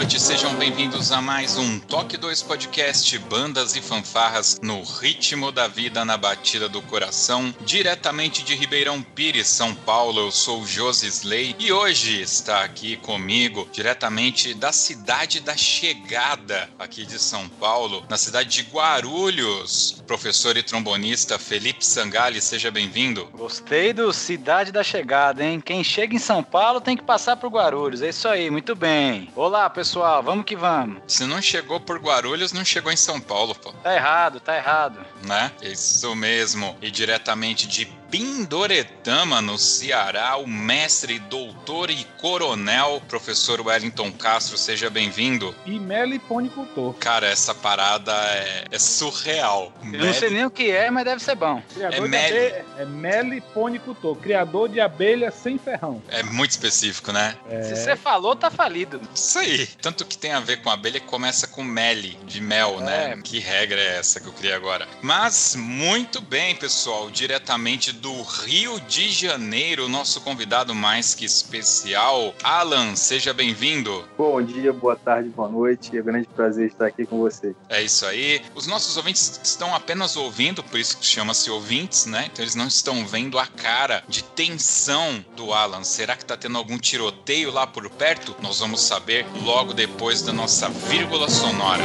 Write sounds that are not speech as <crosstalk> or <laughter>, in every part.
Noite, sejam bem-vindos a mais um Toque 2 Podcast Bandas e Fanfarras no ritmo da vida na batida do coração, diretamente de Ribeirão Pires, São Paulo. Eu sou Josi Slay e hoje está aqui comigo, diretamente da cidade da chegada aqui de São Paulo, na cidade de Guarulhos, professor e trombonista Felipe Sangali, seja bem-vindo. Gostei do Cidade da Chegada, hein? Quem chega em São Paulo tem que passar por Guarulhos, é isso aí, muito bem. Olá, pessoal, vamos que vamos. Se não chegou por Guarulhos, não chegou em São Paulo, pô. Tá errado, tá errado. Né? Isso mesmo. E diretamente de Pindoretama, no Ceará, o mestre, doutor e coronel, professor Wellington Castro, seja bem-vindo. E meliponicultor. Cara, essa parada é, é surreal. Eu Mel... não sei nem o que é, mas deve ser bom. Criador é, mel... abelha, é meliponicultor, criador de abelha sem ferrão. É muito específico, né? É... Se você falou, tá falido. Isso aí. Tanto que tem a ver com abelha que começa com meli, de mel, né? é. né? Que regra é essa que eu criei agora? Mas, muito bem, pessoal, diretamente do Rio de Janeiro, nosso convidado mais que especial. Alan, seja bem-vindo. Bom dia, boa tarde, boa noite. É um grande prazer estar aqui com você. É isso aí. Os nossos ouvintes estão apenas ouvindo, por isso que chama-se ouvintes, né? Então eles não estão vendo a cara de tensão do Alan. Será que tá tendo algum tiroteio lá por perto? Nós vamos saber logo depois da nossa vírgula sonora.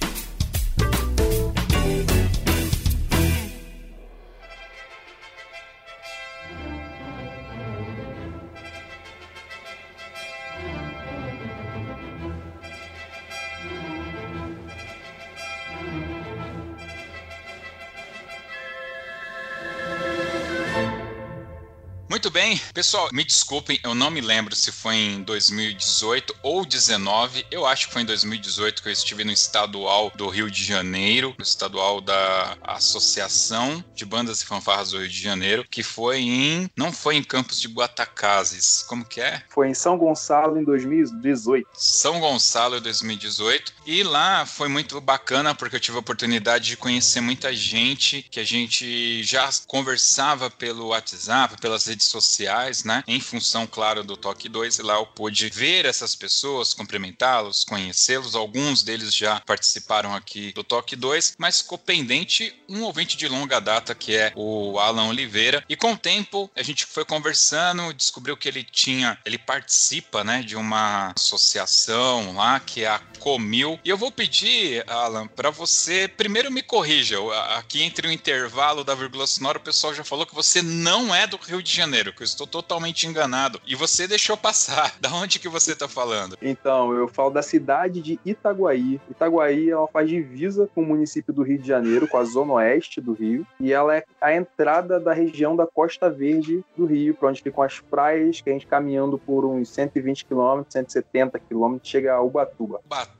pessoal, me desculpem, eu não me lembro se foi em 2018 ou 19. Eu acho que foi em 2018 que eu estive no estadual do Rio de Janeiro, no estadual da Associação de Bandas e Fanfarras do Rio de Janeiro, que foi em. Não foi em Campos de Guatacazes. Como que é? Foi em São Gonçalo em 2018. São Gonçalo em 2018. E lá foi muito bacana porque eu tive a oportunidade de conhecer muita gente que a gente já conversava pelo WhatsApp, pelas redes redes sociais, né? Em função, claro, do Toque 2, e lá eu pude ver essas pessoas, cumprimentá-los, conhecê-los. Alguns deles já participaram aqui do Toque 2, mas ficou pendente um ouvinte de longa data que é o Alan Oliveira. E com o tempo a gente foi conversando, descobriu que ele tinha, ele participa, né, de uma associação lá que é a Comil. E eu vou pedir, Alan, para você primeiro me corrija. Aqui entre o intervalo da vírgula sonora, o pessoal já falou que você não é do Rio de Janeiro. Janeiro, que eu estou totalmente enganado. E você deixou passar. <laughs> Da onde que você está falando? Então, eu falo da cidade de Itaguaí. Itaguaí ela faz divisa com o município do Rio de Janeiro, com a zona oeste do Rio, e ela é a entrada da região da Costa Verde do Rio, para onde ficam as praias, que a gente caminhando por uns 120 quilômetros, 170 quilômetros, chega a Ubatuba. Ubatuba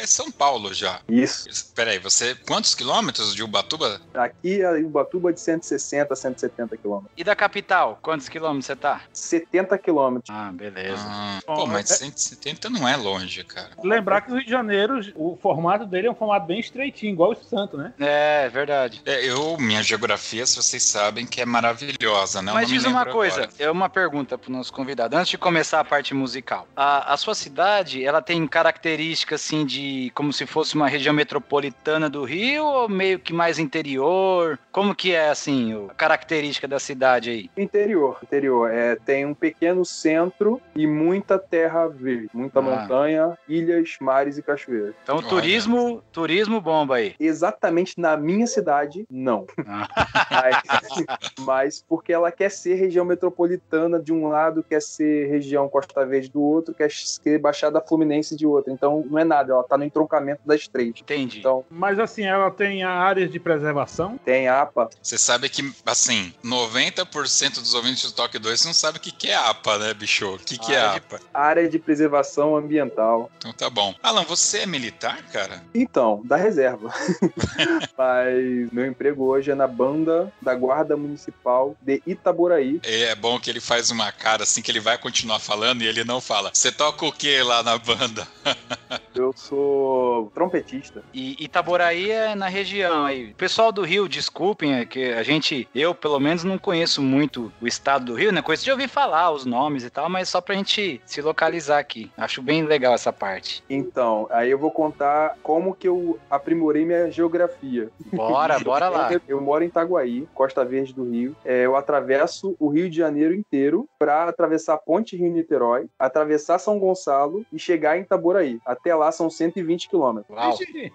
é São Paulo já. Isso. Peraí, você. Quantos quilômetros de Ubatuba? Aqui a Ubatuba é de 160 a 170 quilômetros. E da capital, quantos quilômetros você tá? 70 quilômetros. Ah, beleza. Ah, Bom, pô, mas é- 170 não é longe, cara. Lembrar que o Rio de Janeiro, o formato dele é um formato bem estreitinho, igual o Santo, né? É, verdade. É, eu, minha geografia, se vocês sabem, que é maravilhosa, né? Mas não me diz uma coisa, agora. é uma pergunta pro nosso convidado. Antes de começar a parte musical, a, a sua cidade, ela tem características assim de como se fosse uma região metropolitana do Rio ou meio que mais interior? Como que é assim a característica da cidade aí? Interior, interior. É, tem um pequeno centro e muita terra verde, muita Ah. montanha, ilhas, mares e cachoeiras. Então, Olha. turismo, turismo bomba aí. Exatamente na minha cidade, não. <laughs> Ah. Mas, mas porque ela quer ser região metropolitana de um lado, quer ser região Costa Verde do outro, quer ser Baixada Fluminense de outro. Então não é nada, ela tá no entroncamento das três. Entendi. Então Mas assim, ela tem áreas de preservação. tem APA, Você sabe que, assim, 90% dos ouvintes do Toque 2 não sabe o que, que é APA, né, bicho? O que, que é de- APA? área de preservação ambiental. Então tá bom. Alan, você é militar, cara? Então, da reserva. <laughs> Mas meu emprego hoje é na banda da Guarda Municipal de Itaboraí. É bom que ele faz uma cara assim que ele vai continuar falando e ele não fala. Você toca o que lá na banda? <laughs> Eu sou trompetista. E Itaboraí é na região aí. Pessoal do Rio, desculpem, é que a gente, eu pelo menos não conheço muito o estado do Rio, né? Conheço de ouvir falar os nomes e tal, mas só pra gente se localizar aqui. Acho bem legal essa parte. Então, aí eu vou contar como que eu aprimorei minha geografia. Bora, <laughs> bora lá. Eu, eu moro em Itaguaí, Costa Verde do Rio. É, eu atravesso o Rio de Janeiro inteiro para atravessar a Ponte Rio-Niterói, atravessar São Gonçalo e chegar em Itaboraí. Até lá são 120 quilômetros.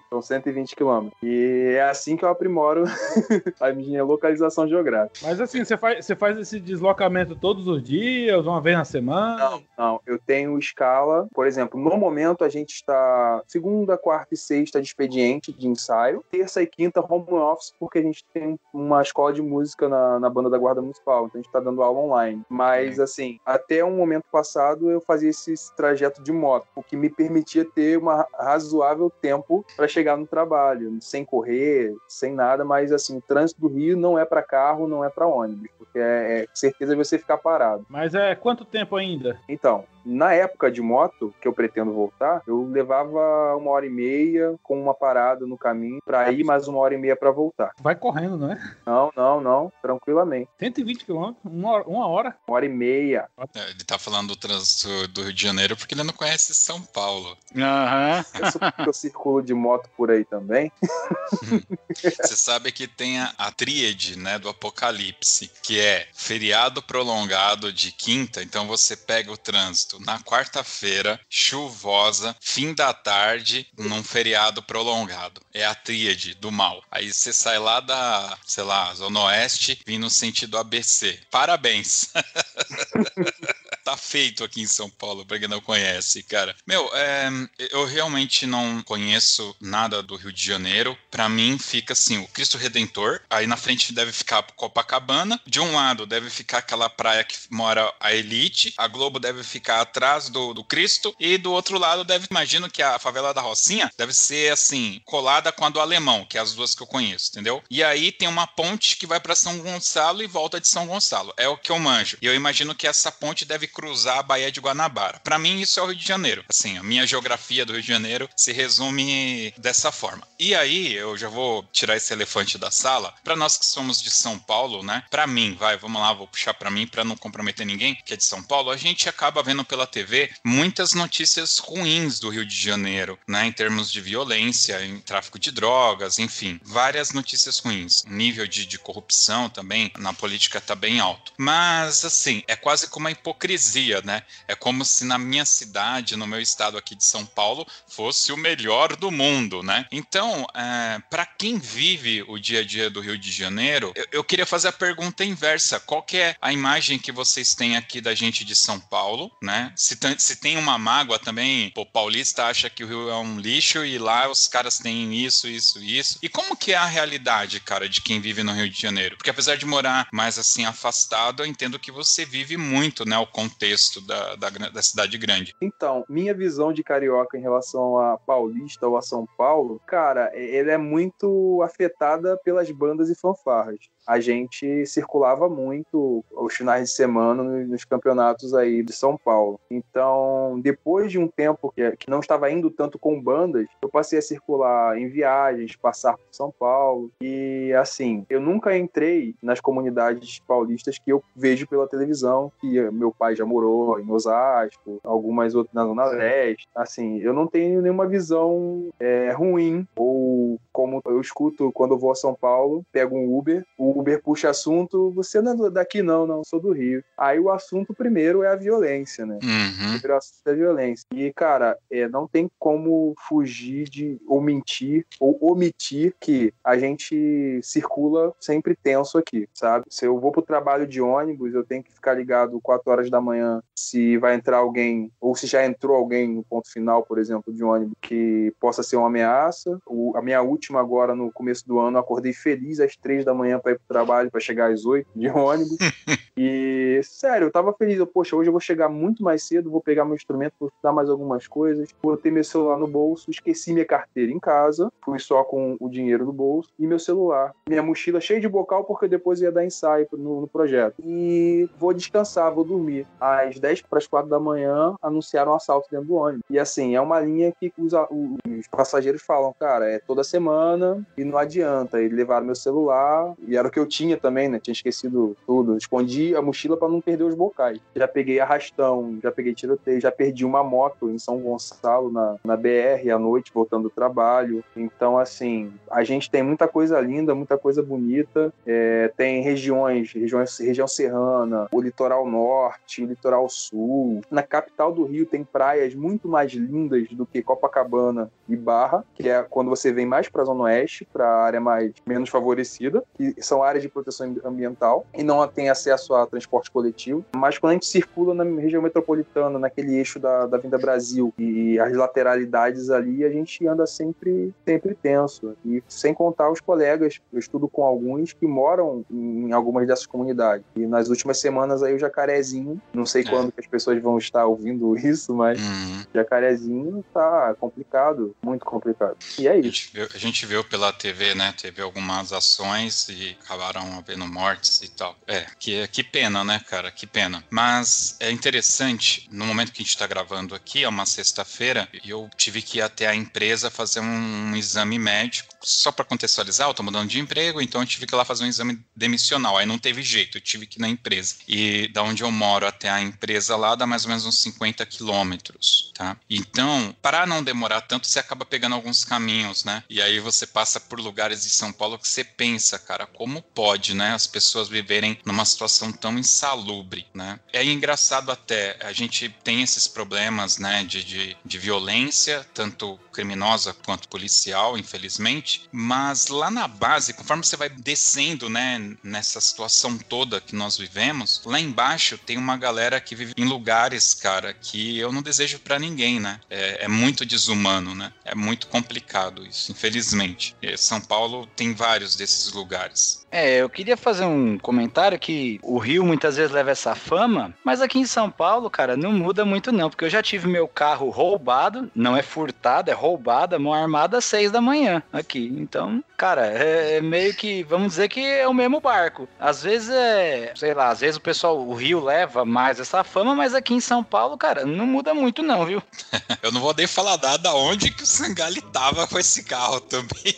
São 120 quilômetros. E é assim que eu aprimoro <laughs> a minha localização geográfica. Mas assim, você faz, você faz esse deslocamento todos os dias, uma vez na semana? Não, não. Eu tenho escala. Por exemplo, no momento a gente está segunda, quarta e sexta de expediente de ensaio. Terça e quinta home office, porque a gente tem uma escola de música na, na banda da Guarda Municipal. Então a gente está dando aula online. Mas, assim, até um momento passado eu fazia esse trajeto de moto, o que me permitia ter um razoável tempo para chegar no trabalho, sem correr, sem nada. Mas, assim, o trânsito do Rio não é para carro, não é para ônibus, é, é certeza você ficar parado. Mas é quanto tempo ainda? Então, na época de moto, que eu pretendo voltar, eu levava uma hora e meia com uma parada no caminho para ir mais uma hora e meia para voltar. Vai correndo, não é? Não, não, não, tranquilamente. 120 quilômetros, uma hora, uma hora. Uma hora e meia. É, Ele tá falando do trânsito do Rio de Janeiro porque ele não conhece São Paulo. Aham. Eu, sou- eu circulo de moto por aí também. <laughs> Você sabe que tem a, a tríade, né, do Apocalipse, que é feriado prolongado de quinta, então você pega o trânsito na quarta-feira, chuvosa, fim da tarde, num feriado prolongado. É a tríade do mal. Aí você sai lá da, sei lá, Zona Oeste, vindo no sentido ABC. Parabéns! <laughs> tá feito aqui em São Paulo, pra quem não conhece, cara. Meu, é, eu realmente não conheço nada do Rio de Janeiro. Pra mim, fica assim: o Cristo Redentor. Aí na frente deve ficar Copacabana. De um lado deve ficar aquela praia que mora a elite. A Globo deve ficar atrás do, do Cristo. E do outro lado, deve, imagino que a favela da Rocinha deve ser assim, colada com a do Alemão, que é as duas que eu conheço, entendeu? E aí tem uma ponte que vai pra São Gonçalo e volta de São Gonçalo. É o que eu manjo. E eu imagino que essa ponte deve cruzar a Baía de Guanabara. Pra mim, isso é o Rio de Janeiro. Assim, a minha geografia do Rio de Janeiro se resume dessa forma. E aí, eu já vou tirar esse elefante da sala. Pra nós que somos de São Paulo, né? Pra mim, vai, vamos lá, vou puxar pra mim pra não comprometer ninguém que é de São Paulo. A gente acaba vendo pela TV muitas notícias ruins do Rio de Janeiro, né? Em termos de violência, em tráfico de drogas, enfim, várias notícias ruins. O nível de, de corrupção também na política tá bem alto. Mas, assim, é quase como uma hipocrisia, né? É como se na minha cidade, no meu estado aqui de São Paulo, fosse o melhor do mundo, né? Então, é, para quem vive o dia a dia do Rio de Janeiro, eu, eu queria fazer a pergunta inversa. Qual que é a imagem que vocês têm aqui da gente de São Paulo, né? Se, tem- se tem uma mágoa também, o paulista acha que o Rio é um lixo e lá os caras têm isso, isso, isso. E como que é a realidade, cara, de quem vive no Rio de Janeiro? Porque apesar de morar mais assim afastado, eu entendo que você vive muito, né, o contexto da, da, da, cidade grande. Então, minha visão de carioca em relação a paulista ou a São Paulo, cara, ele é muito afetada pelas bandas e fanfarras a gente circulava muito os finais de semana nos campeonatos aí de São Paulo. Então, depois de um tempo que, não estava indo tanto com bandas, eu passei a circular em viagens, passar por São Paulo. E assim, eu nunca entrei nas comunidades paulistas que eu vejo pela televisão, que meu pai já morou em Osasco, algumas outras na Zona Leste. Assim, eu não tenho nenhuma visão é, ruim, ou como eu escuto quando eu vou a São Paulo, pego um Uber, o Uber puxa assunto, você não é daqui não, não, sou do Rio. Aí o assunto primeiro é a violência, né? Uhum. O assunto é a violência. E, cara, é, não tem como fugir de, ou mentir, ou omitir que a gente circula sempre tenso aqui, sabe? Se eu vou pro trabalho de ônibus, eu tenho que ficar ligado 4 horas da manhã se vai entrar alguém, ou se já entrou alguém no ponto final, por exemplo, de ônibus, que possa ser uma ameaça. O, a minha última agora, no começo do ano, acordei feliz às três da manhã para ir trabalho para chegar às 8 de ônibus. <laughs> e, sério, eu tava feliz. Eu, Poxa, hoje eu vou chegar muito mais cedo, vou pegar meu instrumento, vou estudar mais algumas coisas. Botei meu celular no bolso, esqueci minha carteira em casa, fui só com o dinheiro no bolso e meu celular. Minha mochila cheia de bocal, porque depois ia dar ensaio no, no projeto. E vou descansar, vou dormir. Às 10 para as 4 da manhã, anunciaram um assalto dentro do ônibus. E assim, é uma linha que os, os passageiros falam, cara, é toda semana e não adianta. Eles levaram meu celular e era o que eu tinha também, né? Tinha esquecido tudo. Escondi a mochila para não perder os bocais. Já peguei arrastão, já peguei tiroteio, já perdi uma moto em São Gonçalo, na, na BR, à noite, voltando do trabalho. Então, assim, a gente tem muita coisa linda, muita coisa bonita. É, tem regiões, regiões, região serrana, o litoral norte, o litoral sul. Na capital do Rio tem praias muito mais lindas do que Copacabana e Barra, que é quando você vem mais para a Zona Oeste, para a área mais menos favorecida, e são áreas de proteção ambiental e não tem acesso a transporte coletivo. Mas quando a gente circula na região metropolitana, naquele eixo da, da Vinda Brasil e as lateralidades ali, a gente anda sempre, sempre tenso. E sem contar os colegas, eu estudo com alguns que moram em algumas dessas comunidades. E nas últimas semanas aí o Jacarezinho, não sei é. quando que as pessoas vão estar ouvindo <laughs> isso, mas uhum. Jacarezinho tá complicado, muito complicado. E é isso. A gente, viu, a gente viu pela TV, né? Teve algumas ações e acabaram havendo mortes e tal. É, que, que pena, né, cara? Que pena. Mas é interessante, no momento que a gente tá gravando aqui, é uma sexta-feira, e eu tive que ir até a empresa fazer um, um exame médico. Só para contextualizar, eu tô mudando de emprego, então eu tive que ir lá fazer um exame demissional. Aí não teve jeito, eu tive que ir na empresa. E da onde eu moro até a empresa lá dá mais ou menos uns 50 quilômetros, tá? Então, para não demorar tanto, você acaba pegando alguns caminhos, né? E aí você passa por lugares de São Paulo que você pensa, cara, como pode, né? As pessoas viverem numa situação tão insalubre, né? É engraçado até, a gente tem esses problemas, né, de, de, de violência, tanto criminosa quanto policial, infelizmente, mas lá na base, conforme você vai descendo, né, nessa situação toda que nós vivemos, lá embaixo tem uma galera que vive em lugares, cara, que eu não desejo para ninguém, né? É, é, muito desumano, né? É muito complicado isso, infelizmente. E São Paulo tem vários desses lugares. É, eu queria fazer um comentário que o Rio muitas vezes leva essa fama, mas aqui em São Paulo, cara, não muda muito não, porque eu já tive meu carro roubado, não é furtado, é roubado, mão armada às seis da manhã aqui. Então, cara, é, é meio que, vamos dizer que é o mesmo barco. Às vezes é, sei lá, às vezes o pessoal, o Rio leva mais essa fama, mas aqui em São Paulo, cara, não muda muito não, viu? <laughs> eu não vou nem falar nada onde que o Sangali tava com esse carro também.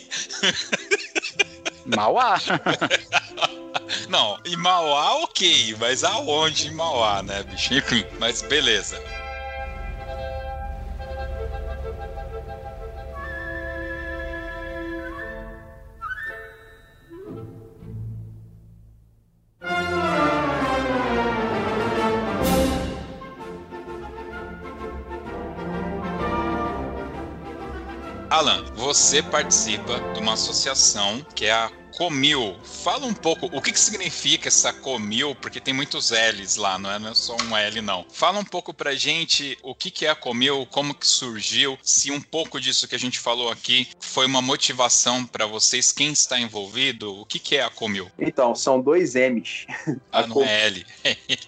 Mauá. <laughs> Não, em Mauá, ok, mas aonde em Mauá, né, bicho? Mas beleza. Alan, você participa de uma associação que é a Comil. Fala um pouco o que, que significa essa Comil, porque tem muitos L's lá, não é, não é só um L, não. Fala um pouco pra gente o que, que é a Comil, como que surgiu, se um pouco disso que a gente falou aqui foi uma motivação para vocês, quem está envolvido, o que, que é a Comil? Então, são dois M's. Ah, não Com- é L.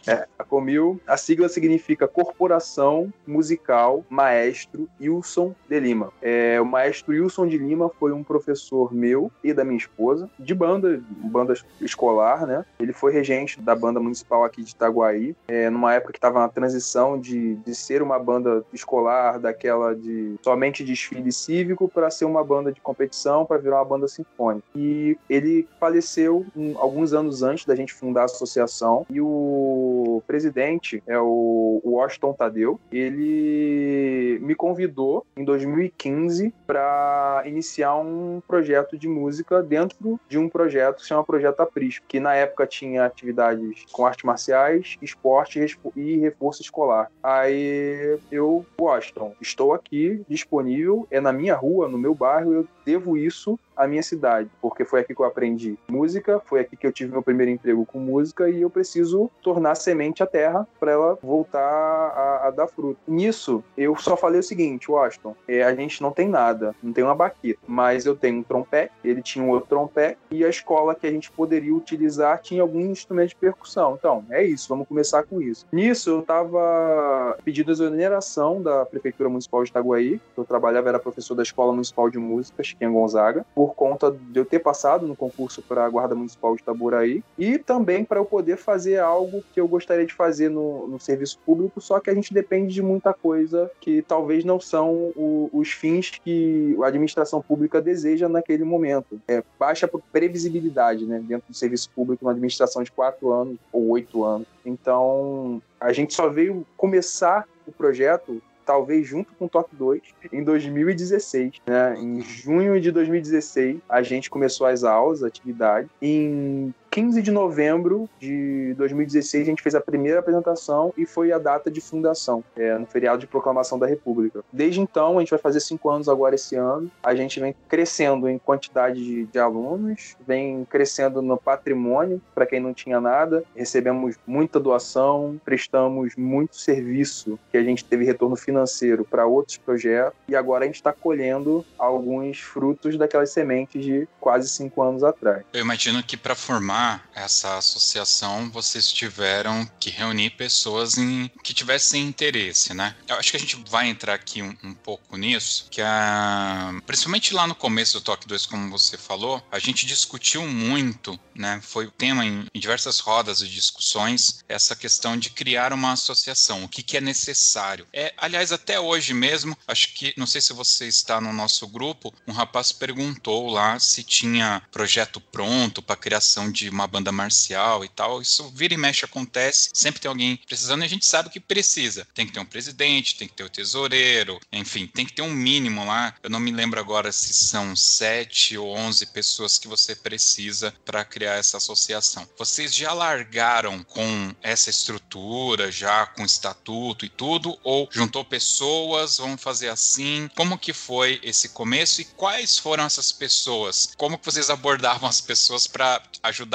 É, a Comil, a sigla significa Corporação Musical Maestro Wilson de Lima. É, o maestro Wilson de Lima foi um professor meu e da minha esposa, de banda, banda escolar, né? Ele foi regente da banda municipal aqui de Itaguaí, é, numa época que estava na transição de, de ser uma banda escolar, daquela de somente desfile cívico, para ser uma banda de competição, para virar uma banda sinfônica. E ele faleceu um- alguns anos antes da gente fundar a associação, e o presidente é o Washington Tadeu. Ele me convidou em 2015 para iniciar um projeto de música dentro de um projeto que se chama Projeto Aprisco, que na época tinha atividades com artes marciais, esporte e reforço escolar. Aí eu, Washington, estou aqui disponível, é na minha rua, no meu bairro, eu devo isso à minha cidade, porque foi aqui que eu aprendi música, foi aqui que eu tive meu primeiro emprego com música e eu preciso tornar semente a terra para ela voltar a, a dar fruto. Nisso, eu só falei o seguinte, Washington, é, a gente não tem nada, não tem uma baqueta, mas eu tenho um trompete, ele tinha um outro trompete e a escola que a gente poderia utilizar tinha algum instrumento de percussão. Então, é isso, vamos começar com isso. Nisso, eu estava pedindo exoneração da Prefeitura Municipal de Itaguaí, eu trabalhava, era professor da Escola Municipal de Música, Chiquinha Gonzaga, por conta de eu ter passado no concurso para a Guarda Municipal de Itaboraí e também para eu poder fazer algo que eu gostaria de fazer no, no serviço público, só que a gente depende de muita coisa que talvez não são o- os fins que a administração pública deseja naquele momento. É baixa previsibilidade né, dentro do serviço público, uma administração de quatro anos ou oito anos. Então, a gente só veio começar o projeto talvez junto com o Top 2 em 2016, né? Em junho de 2016, a gente começou as aulas, a atividade. Em 15 de novembro de 2016, a gente fez a primeira apresentação e foi a data de fundação, é, no feriado de proclamação da República. Desde então, a gente vai fazer cinco anos agora esse ano. A gente vem crescendo em quantidade de, de alunos, vem crescendo no patrimônio, para quem não tinha nada. Recebemos muita doação, prestamos muito serviço, que a gente teve retorno financeiro para outros projetos, e agora a gente está colhendo alguns frutos daquelas sementes de quase cinco anos atrás. Eu imagino que para formar essa associação vocês tiveram que reunir pessoas em, que tivessem interesse, né? Eu acho que a gente vai entrar aqui um, um pouco nisso, que a, principalmente lá no começo do Toque 2, como você falou, a gente discutiu muito, né? Foi tema em, em diversas rodas de discussões, essa questão de criar uma associação, o que, que é necessário. É, aliás, até hoje mesmo, acho que, não sei se você está no nosso grupo, um rapaz perguntou lá se tinha projeto pronto para criação de uma banda marcial e tal. Isso vira e mexe acontece, sempre tem alguém precisando e a gente sabe que precisa. Tem que ter um presidente, tem que ter o tesoureiro, enfim, tem que ter um mínimo lá. Eu não me lembro agora se são sete ou onze pessoas que você precisa para criar essa associação. Vocês já largaram com essa estrutura, já com estatuto e tudo, ou juntou pessoas, vamos fazer assim? Como que foi esse começo e quais foram essas pessoas? Como que vocês abordavam as pessoas para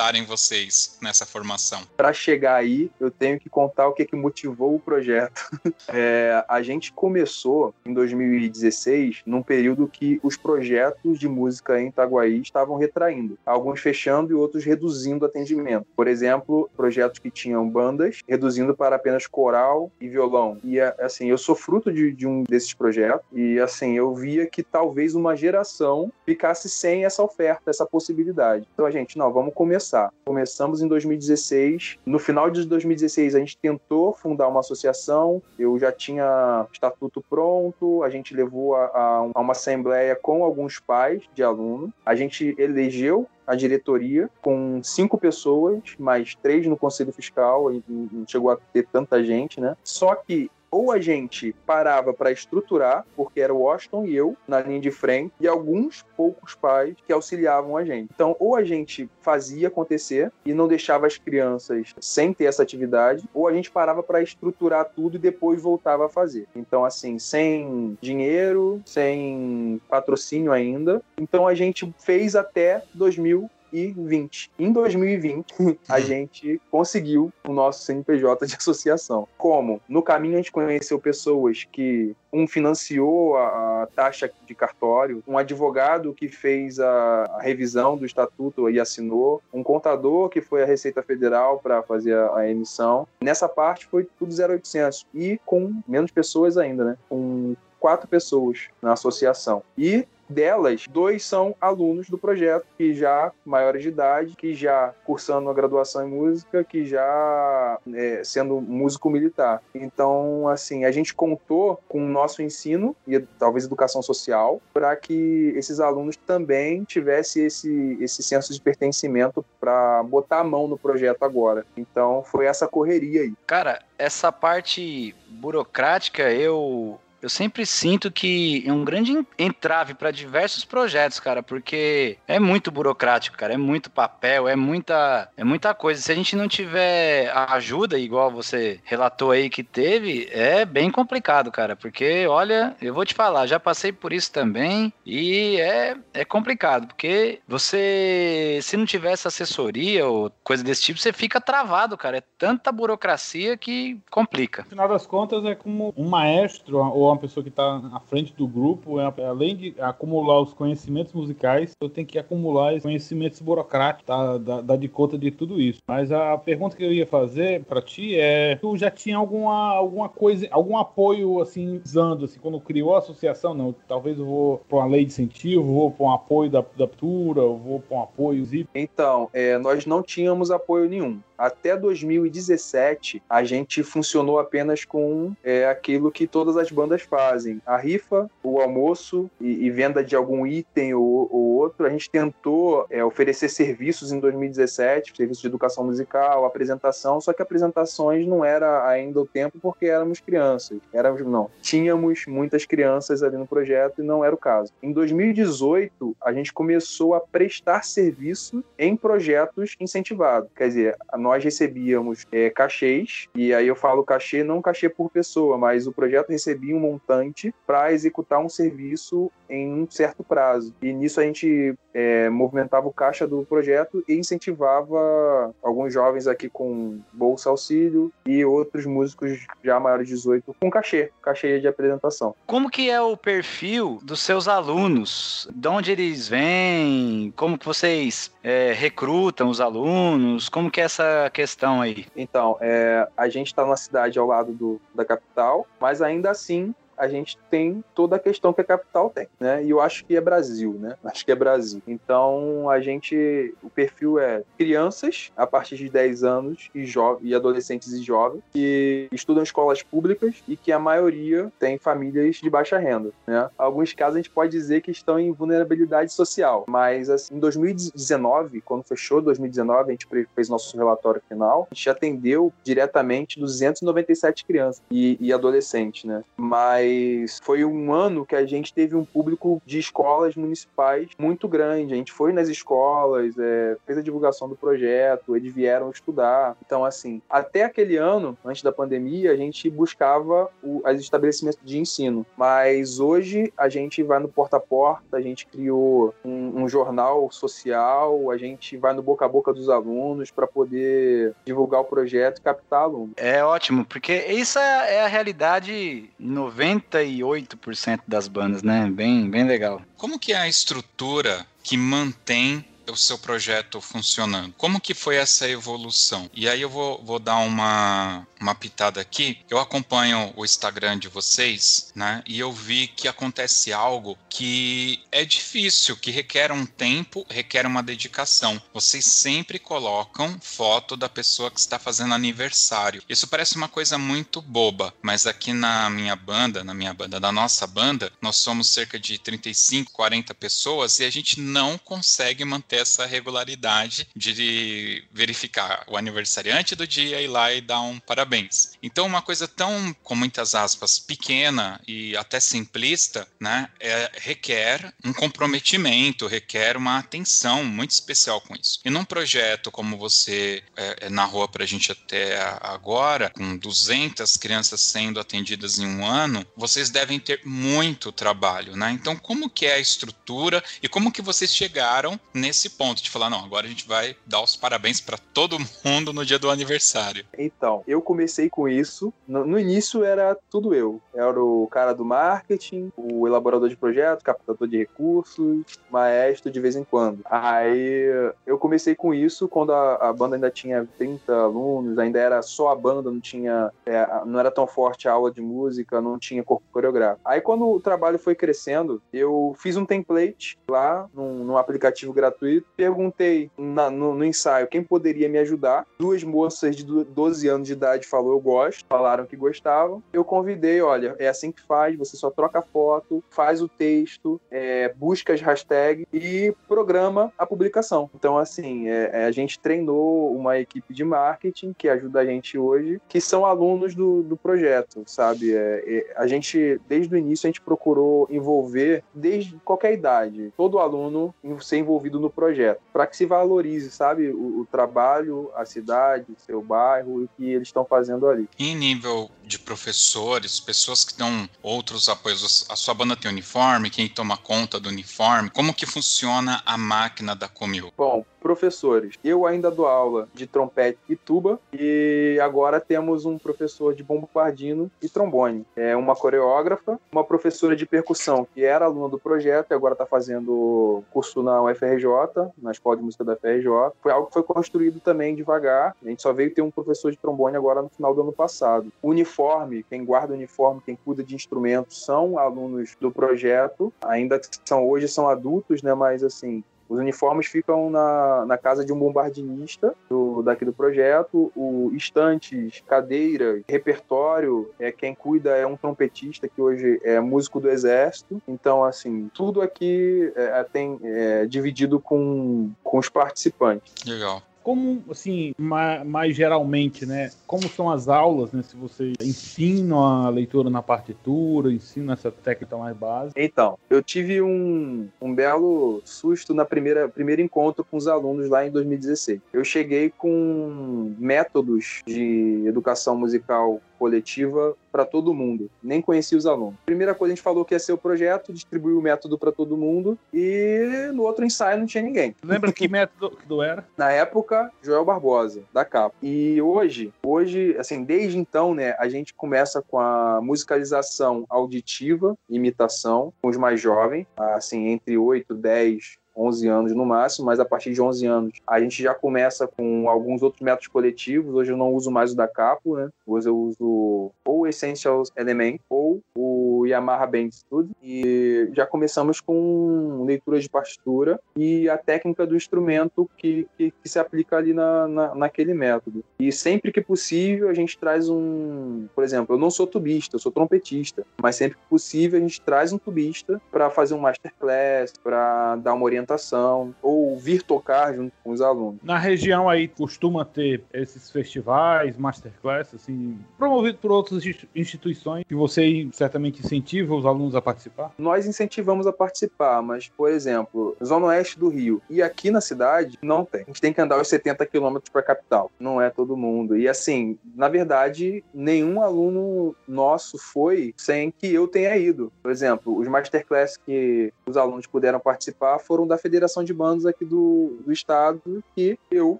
ajudarem vocês nessa formação? Para chegar aí, eu tenho que contar o que, que motivou o projeto. <laughs> É, a gente começou em 2016, num período que os projetos de música em Itaguaí estavam retraindo, alguns fechando e outros reduzindo atendimento. Por exemplo, projetos que tinham bandas reduzindo para apenas coral e violão. E assim, eu sou fruto de, de um desses projetos e assim, eu via que talvez uma geração ficasse sem essa oferta, essa possibilidade. Então a gente, não, vamos começar. Começamos em 2016. No final de 2016 a gente tentou fundar uma associação. Eu já tinha estatuto pronto. A gente levou a, a, uma assembleia com alguns pais de aluno. A gente elegeu a diretoria com cinco pessoas, mais três no conselho fiscal, não chegou a ter tanta gente, né? Só que ou a gente parava para estruturar, porque era o Washington e eu na linha de frente, e alguns poucos pais que auxiliavam a gente. Então, ou a gente fazia acontecer e não deixava as crianças sem ter essa atividade, ou a gente parava para estruturar tudo e depois voltava a fazer. Então, assim, sem dinheiro, sem patrocínio ainda. Então, a gente fez até 2000 2020. Em 2020, a gente conseguiu o nosso CNPJ de associação. Como? No caminho a gente conheceu pessoas que um financiou a, a taxa de cartório, um advogado que fez a, a, revisão do estatuto e assinou, um contador que foi à Receita Federal para fazer a, a, emissão. Nessa parte foi tudo 0800 e com menos pessoas ainda, né? Com quatro pessoas na associação. E delas, dois são alunos do projeto, que já maiores de idade, que já cursando a graduação em música, que já é, sendo músico militar. Então, assim, a gente contou com o nosso ensino e talvez educação social para que esses alunos também tivessem esse, esse senso de pertencimento para botar a mão no projeto agora. Então, foi essa correria aí. Cara, essa parte burocrática eu eu sempre sinto que é um grande entrave para diversos projetos, cara, porque é muito burocrático, cara, é muito papel, é muita, é muita coisa. Se a gente não tiver ajuda, igual você relatou aí que teve, é bem complicado, cara, porque olha, eu vou te falar, já passei por isso também e é, é complicado, porque você, se não tiver essa assessoria ou coisa desse tipo, você fica travado, cara. É tanta burocracia que complica. No final das contas, é como um maestro ou uma pessoa que está à frente do grupo, é, além de acumular os conhecimentos musicais, eu tenho que acumular os conhecimentos burocráticos, tá? Da, da de conta de tudo isso. Mas a pergunta que eu ia fazer para ti é: tu já tinha alguma, alguma coisa, algum apoio assim, usando, assim, quando criou a associação? Não, talvez eu vou para uma lei de incentivo, vou para um apoio da, da Ptura, vou para um apoio ZIP. Então, é, nós não tínhamos apoio nenhum até 2017, a gente funcionou apenas com é, aquilo que todas as bandas fazem: a rifa, o almoço e, e venda de algum item ou, ou, outro. A gente tentou é, oferecer serviços em 2017, serviços de educação musical, apresentação, só que apresentações não era ainda o tempo porque éramos crianças. Éramos, não, tínhamos muitas crianças ali no projeto e não era o caso. Em 2018, a gente começou a prestar serviço em projetos incentivados. Quer dizer, nós nós recebíamos é, cachês, e aí eu falo cachê, não cachê por pessoa, mas o projeto recebia um montante para executar um serviço em um certo prazo. E nisso a gente é, movimentava o caixa do projeto e incentivava alguns jovens aqui com bolsa auxílio e outros músicos já maiores de 18 com cachê, cachê de apresentação. Como que é o perfil dos seus alunos? De onde eles vêm? Como que vocês é, recrutam os alunos? Como que é essa questão aí? Então, é, a gente está numa cidade ao lado do, da capital, mas ainda assim a gente tem toda a questão que a capital tem, né? E eu acho que é Brasil, né? Acho que é Brasil. Então, a gente, o perfil é crianças a partir de 10 anos e, e adolescentes e jovens que estudam escolas públicas e que a maioria tem famílias de baixa renda, né? Alguns casos a gente pode dizer que estão em vulnerabilidade social, mas assim, em 2019, quando fechou 2019, a gente fez nosso relatório final, a gente atendeu diretamente 297 crianças e, e adolescentes, né? Mas mas foi um ano que a gente teve um público de escolas municipais muito grande. A gente foi nas escolas, é, fez a divulgação do projeto, eles vieram estudar. Então, assim, até aquele ano, antes da pandemia, a gente buscava o, os estabelecimentos de ensino. Mas hoje a gente vai no porta a porta, a gente criou um, um jornal social, a gente vai no boca a boca dos alunos para poder divulgar o projeto e captar alunos. É ótimo, porque isso é, é a realidade 90 98% das bandas, né? Bem, bem legal. Como que é a estrutura que mantém o seu projeto funcionando? Como que foi essa evolução? E aí eu vou, vou dar uma, uma pitada aqui. Eu acompanho o Instagram de vocês, né? E eu vi que acontece algo que é difícil, que requer um tempo, requer uma dedicação. Vocês sempre colocam foto da pessoa que está fazendo aniversário. Isso parece uma coisa muito boba, mas aqui na minha banda, na minha banda, da nossa banda, nós somos cerca de 35, 40 pessoas e a gente não consegue manter essa regularidade de verificar o aniversariante do dia e lá e dar um parabéns parabéns. Então, uma coisa tão, com muitas aspas, pequena e até simplista, né, é, requer um comprometimento, requer uma atenção muito especial com isso. E num projeto como você é, é narrou para a gente até agora, com 200 crianças sendo atendidas em um ano, vocês devem ter muito trabalho, né? Então, como que é a estrutura e como que vocês chegaram nesse esse ponto de falar, não, agora a gente vai dar os parabéns para todo mundo no dia do aniversário? Então, eu comecei com isso. No, no, início era tudo eu. Era o cara do marketing, o elaborador de projetos, captador de recursos, maestro de vez em quando. Aí eu comecei com isso quando a, a banda ainda tinha 30 alunos, ainda era só a banda, não tinha, é, não era tão forte a aula de música, não tinha corpo coreográfico. Aí quando o trabalho foi crescendo, eu fiz um template lá num, num aplicativo gratuito, perguntei na, no, no, ensaio quem poderia me ajudar. Duas moças de 12 anos de idade falou eu gosto, falaram que gostavam. Eu convidei, olha, é assim que faz, você só troca foto, faz o texto, é, busca as hashtags e programa a publicação. Então, assim, é, é, a gente treinou uma equipe de marketing que ajuda a gente hoje, que são alunos do, do projeto, sabe? É, é, a gente, desde o início, a gente procurou envolver, desde qualquer idade, todo aluno ser envolvido no projeto, para que se valorize, sabe, o, o, trabalho, a cidade, o seu bairro e o que eles estão fazendo ali. Em nível de professores, pessoas que dão outros apoios, a sua banda tem uniforme, quem toma conta do uniforme, como que funciona a máquina da Comil? Bom, professores. Eu ainda dou aula de trompete e tuba e agora temos um professor de bombardino e trombone. É uma coreógrafa, uma professora de percussão que era aluna do projeto e agora está fazendo curso na UFRJ, na Escola de Música da UFRJ. Foi algo que foi construído também devagar. A gente só veio ter um professor de trombone agora no final do ano passado. Uniforme, quem guarda uniforme, quem cuida de instrumentos são alunos do projeto, ainda que são hoje são adultos, né, mas assim, os uniformes ficam na, na casa de um bombardinista do, daqui do projeto. O estantes, cadeiras, repertório, é quem cuida é um trompetista que hoje é músico do exército. Então, assim, tudo aqui é, tem é, dividido com, com os participantes. Legal como, assim, mais, geralmente, né? Como são as aulas, né? Se você ensina a leitura na partitura, ensina essa técnica mais básica. Então, eu tive um, um belo susto na primeira primeiro encontro com os alunos lá em 2016. Eu cheguei com métodos de educação musical coletiva para todo mundo. Nem conhecia os alunos. Primeira coisa, a gente falou que ia ser o projeto, distribuiu o método para todo mundo e no outro ensaio não tinha ninguém. Lembra que método era? Na época, Joel Barbosa, da capa. E hoje, hoje, assim, desde então, né, a gente começa com a musicalização auditiva, imitação, com os mais jovens, assim, entre 8, 10, 11 anos no máximo, mas a partir de 11 anos a gente já começa com alguns outros métodos coletivos. Hoje eu não uso mais o da Capo, né? Hoje eu uso ou o Essential Element ou o Yamaha Band Studio e já começamos com leitura de partitura e a técnica do instrumento que, que, que se aplica ali na, na, naquele método. E sempre que possível a gente traz um, por exemplo, eu não sou tubista, eu sou trompetista, mas sempre que possível a gente traz um tubista para fazer um masterclass, para dar uma orientação orientação ou vir tocar junto com os alunos. Na região aí costuma ter esses festivais, masterclass, assim, promovido por outras instituições que você certamente incentiva os alunos a participar? Nós incentivamos a participar, mas, por exemplo, Zona Oeste do Rio e aqui na cidade não tem. A gente tem que andar os 70 quilômetros para a capital. Não é todo mundo. E assim, na verdade, nenhum aluno nosso foi sem que eu tenha ido. Por exemplo, os masterclass que os alunos puderam participar foram da Federação de Bandas aqui do, do estado, que eu,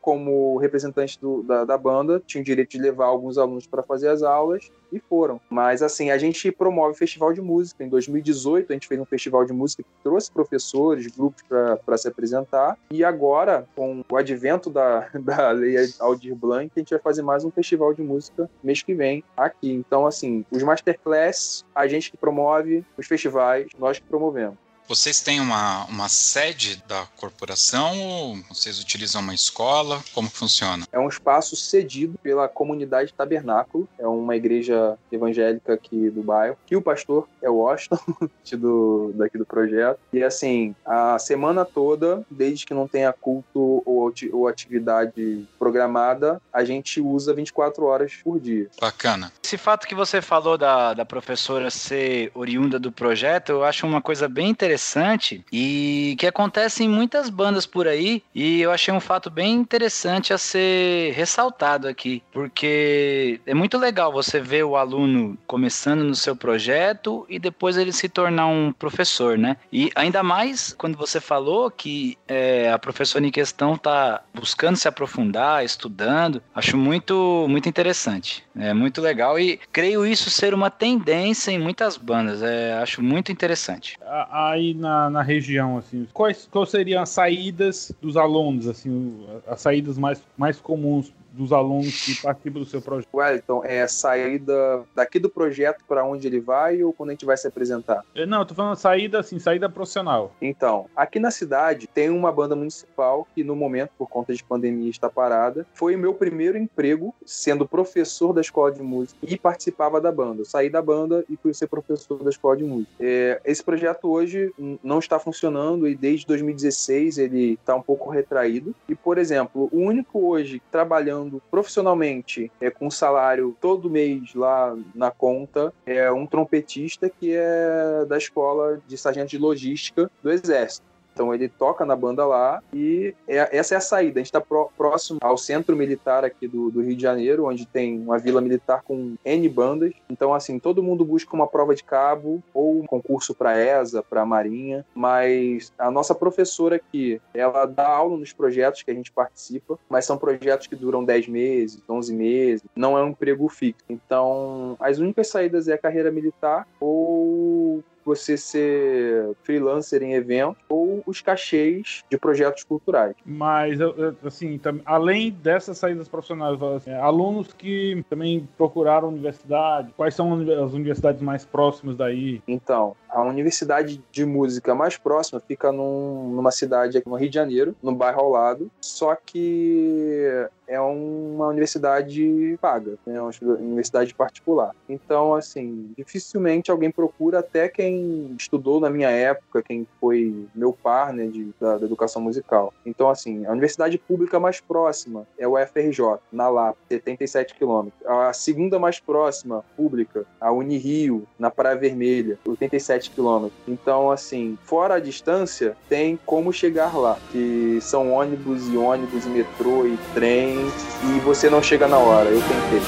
como representante do, da, da banda, tinha o direito de levar alguns alunos para fazer as aulas e foram. Mas assim, a gente promove festival de música. Em 2018, a gente fez um festival de música que trouxe professores, grupos para se apresentar. E agora, com o advento da, <laughs> da Lei Aldir Blanc, a gente vai fazer mais um festival de música mês que vem aqui. Então, assim, os masterclass, a gente que promove, os festivais, nós que promovemos. Vocês têm uma, uma sede da corporação ou vocês utilizam uma escola? Como funciona? É um espaço cedido pela comunidade Tabernáculo, é uma igreja evangélica aqui do bairro, que o pastor é o Washington, <laughs> do, daqui do projeto. E assim, a semana toda, desde que não tenha culto ou, ou atividade programada, a gente usa 24 horas por dia. Bacana. Esse fato que você falou da, da professora ser oriunda do projeto, eu acho uma coisa bem interessante interessante e que acontece em muitas bandas por aí. E eu achei um fato bem interessante a ser ressaltado aqui, porque é muito legal você ver o aluno começando no seu projeto e depois ele se tornar um professor, né? E ainda mais quando você falou que é, a professora em questão está buscando se aprofundar, estudando, acho muito, muito interessante. É muito legal e creio isso ser uma tendência em muitas bandas. É, acho muito interessante. Aí na, na região, assim, quais, quais seriam as saídas dos alunos, assim, as saídas mais, mais comuns dos alunos que participam do seu projeto? Wellington, é saída daqui do projeto para onde ele vai ou quando a gente vai se apresentar? É, não, eu tô falando saída assim, saída profissional. Então, aqui na cidade tem uma banda municipal que no momento, por conta de pandemia, está parada. Foi o meu primeiro emprego sendo professor da escola de música e participava da banda. Eu saí da banda e fui ser professor da escola de música. É, esse projeto hoje não está funcionando e desde 2016 ele está um pouco retraído. E, por exemplo, o único hoje trabalhando trabalhando profissionalmente, é, com salário todo mês lá na conta, é um trompetista que é da escola de sargento de logística do Exército. Então ele toca na banda lá e é, essa é a saída. A gente está próximo ao centro militar aqui do, do, Rio de Janeiro, onde tem uma vila militar com N bandas. Então, assim, todo mundo busca uma prova de cabo ou um concurso para ESA, para Marinha. Mas a nossa professora aqui, ela dá aula nos projetos que a gente participa, mas são projetos que duram 10 meses, 11 meses. Não é um emprego fixo. Então, as únicas saídas é a carreira militar ou você ser freelancer em evento ou os cachês de projetos culturais. Mas, assim, além dessas saídas profissionais, assim, alunos que também procuraram universidade, quais são as universidades mais próximas daí? Então, a universidade de música mais próxima fica num, numa cidade aqui no Rio de Janeiro, no bairro ao lado, só que é uma universidade paga, né? uma universidade particular. Então, assim, dificilmente alguém procura, até quem estudou na minha época, quem foi meu par né, de, da, da, educação musical. Então, assim, a universidade pública mais próxima é o FRJ, na Lapa, 77 quilômetros. A segunda mais próxima, pública, a Unirio, na Praia Vermelha, 87 quilômetros. Então, assim, fora a distância, tem como chegar lá, que são ônibus e ônibus, e metrô e trem, e você não chega na hora. Eu tentei.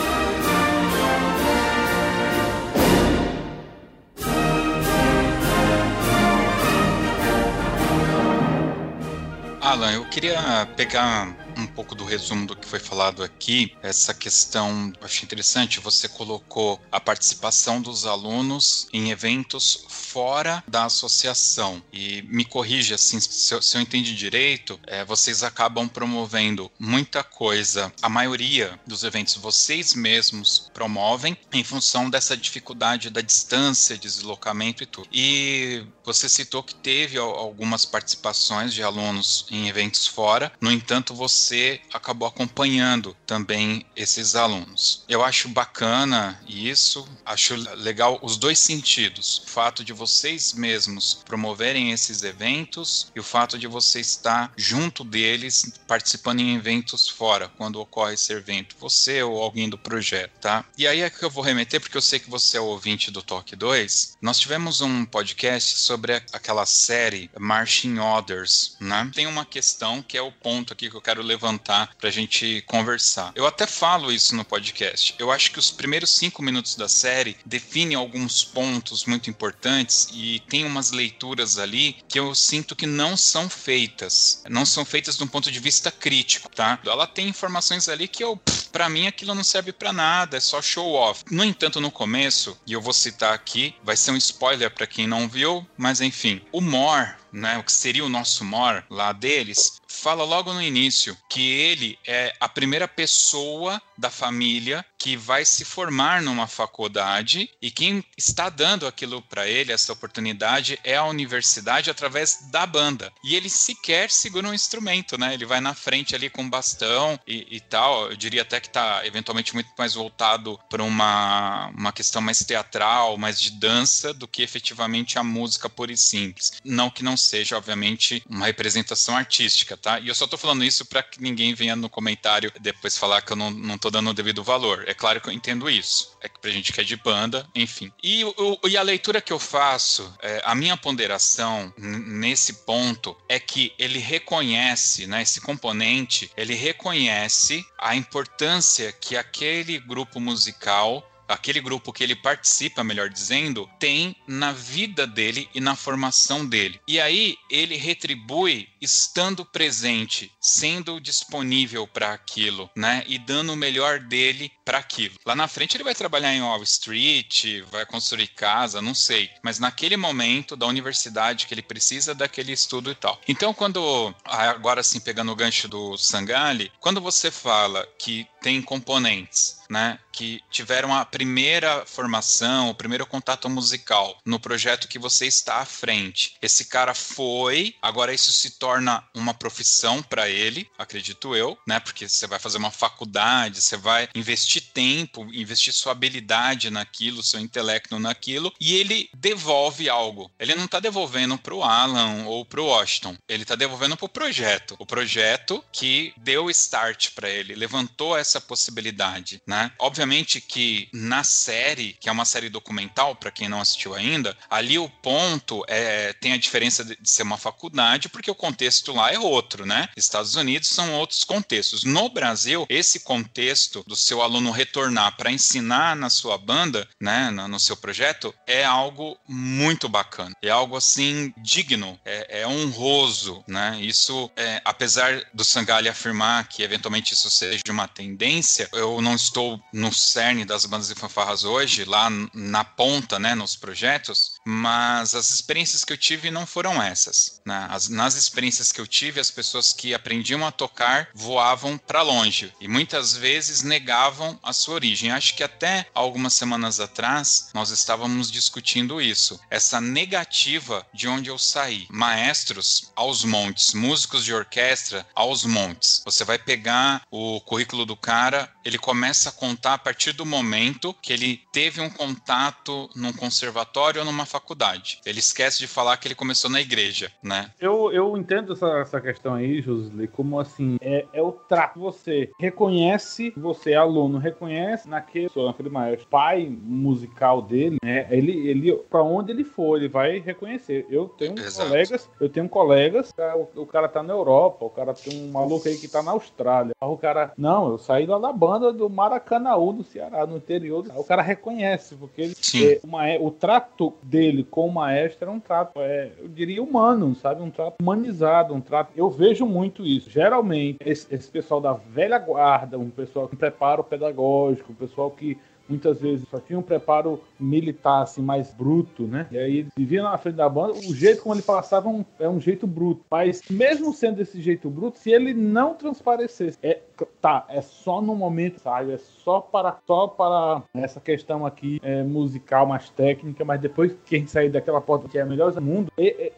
Alan, eu queria pegar um pouco do resumo do que foi falado aqui, essa questão, eu achei interessante, você colocou a participação dos alunos em eventos fora da associação. E me corrija assim, se eu, se eu entendi direito, é, vocês acabam promovendo muita coisa. A maioria dos eventos vocês mesmos promovem em função dessa dificuldade da distância, deslocamento e tudo. E você citou que teve algumas participações de alunos em eventos fora, no entanto, você acabou acompanhando também esses alunos. Eu acho bacana isso, acho legal os dois sentidos. O fato de vocês mesmos promoverem esses eventos e o fato de você estar junto deles, participando em eventos fora, quando ocorre esse evento, você ou alguém do projeto, tá? E aí é que eu vou remeter, porque eu sei que você é ouvinte do Talk 2. Nós tivemos um podcast sobre aquela série Marching Orders, né? Tem uma questão que é o ponto aqui que eu quero levantar para a gente conversar. Eu até falo isso no podcast. Eu acho que os primeiros cinco minutos da série definem alguns pontos muito importantes e tem umas leituras ali que eu sinto que não são feitas. Não são feitas de um ponto de vista crítico, tá? Ela tem informações ali que eu, para mim, aquilo não serve para nada, é só show off. No entanto, no começo, e eu vou citar aqui, vai ser um spoiler para quem não viu, mas enfim, o More né, o que seria o nosso Mor lá deles, fala logo no início que ele é a primeira pessoa da família que vai se formar numa faculdade e quem está dando aquilo para ele, essa oportunidade, é a universidade através da banda. E ele sequer segura um instrumento, né? Ele vai na frente ali com bastão e, e tal. Eu diria até que está eventualmente muito mais voltado para uma, uma questão mais teatral, mais de dança, do que efetivamente a música pura e simples. Não que não não seja, obviamente, uma representação artística, tá? E eu só tô falando isso para que ninguém venha no comentário depois falar que eu não, não tô dando o devido valor. É claro que eu entendo isso. É que pra gente que é de banda, enfim. E, o, e a leitura que eu faço, é, a minha ponderação nesse ponto é que ele reconhece, né, esse componente, ele reconhece a importância que aquele grupo musical aquele grupo que ele participa, melhor dizendo, tem na vida dele e na formação dele. E aí ele retribui estando presente, sendo disponível para aquilo, né? E dando o melhor dele para aquilo. Lá na frente ele vai trabalhar em Wall Street, vai construir casa, não sei, mas naquele momento da universidade que ele precisa daquele estudo e tal. Então quando agora sim pegando o gancho do Sangali, quando você fala que tem componentes né, que tiveram a primeira formação, o primeiro contato musical no projeto que você está à frente. Esse cara foi, agora isso se torna uma profissão para ele, acredito eu, né? Porque você vai fazer uma faculdade, você vai investir tempo, investir sua habilidade naquilo, seu intelecto naquilo, e ele devolve algo. Ele não está devolvendo para o Alan ou para o Washington, ele está devolvendo para o projeto. O projeto que deu start para ele, levantou essa possibilidade, né? Obviamente que na série, que é uma série documental, para quem não assistiu ainda, ali o ponto é tem a diferença de ser uma faculdade, porque o contexto lá é outro, né? Estados Unidos são outros contextos. No Brasil, esse contexto do seu aluno retornar para ensinar na sua banda, né, no, seu projeto, é algo muito bacana. É algo assim digno, é, é honroso, né? Isso, é, apesar do Sangali afirmar que eventualmente isso seja uma tendência, eu não estou no cerne das bandas e fanfarras hoje, lá na ponta, né, nos projetos, mas as experiências que eu tive não foram essas. Né? As, nas experiências que eu tive, as pessoas que aprendiam a tocar voavam para longe e muitas vezes negavam a sua origem. Acho que até algumas semanas atrás nós estávamos discutindo isso, essa negativa de onde eu saí. Maestros aos montes, músicos de orquestra aos montes. Você vai pegar o currículo do cara, ele começa a contar a partir do momento que ele teve um contato num conservatório ou numa faculdade. Ele esquece de falar que ele começou na igreja, né? Eu, eu entendo essa, essa questão aí, José, como assim, é, é o trato. Você reconhece, você é aluno, reconhece naquele, naquele maestro, pai musical dele, né? Ele, ele para onde ele for, ele vai reconhecer. Eu tenho Exato. colegas, eu tenho colegas, o, o, cara tá na Europa, o cara tem um maluco aí que tá na Austrália. O cara, não, eu saí lá da banda do Maracanaú, do Ceará, no interior. O cara reconhece, porque ele, é, uma, o trato dele com o maestro era um trato, é, eu diria, humano, sabe? Um trato humanizado, um trato. Eu vejo muito isso. Geralmente, esse, esse pessoal da velha guarda, um pessoal com preparo pedagógico, um pessoal que muitas vezes só tinha um preparo militar assim mais bruto, né? E aí vivia na frente da banda, o jeito como ele passava um, é um jeito bruto. Mas mesmo sendo desse jeito bruto, se ele não transparecesse, é tá, é só no momento, sabe? É só para só para essa questão aqui é, musical, mais técnica, mas depois que a gente sair daquela porta que é a melhor do mundo,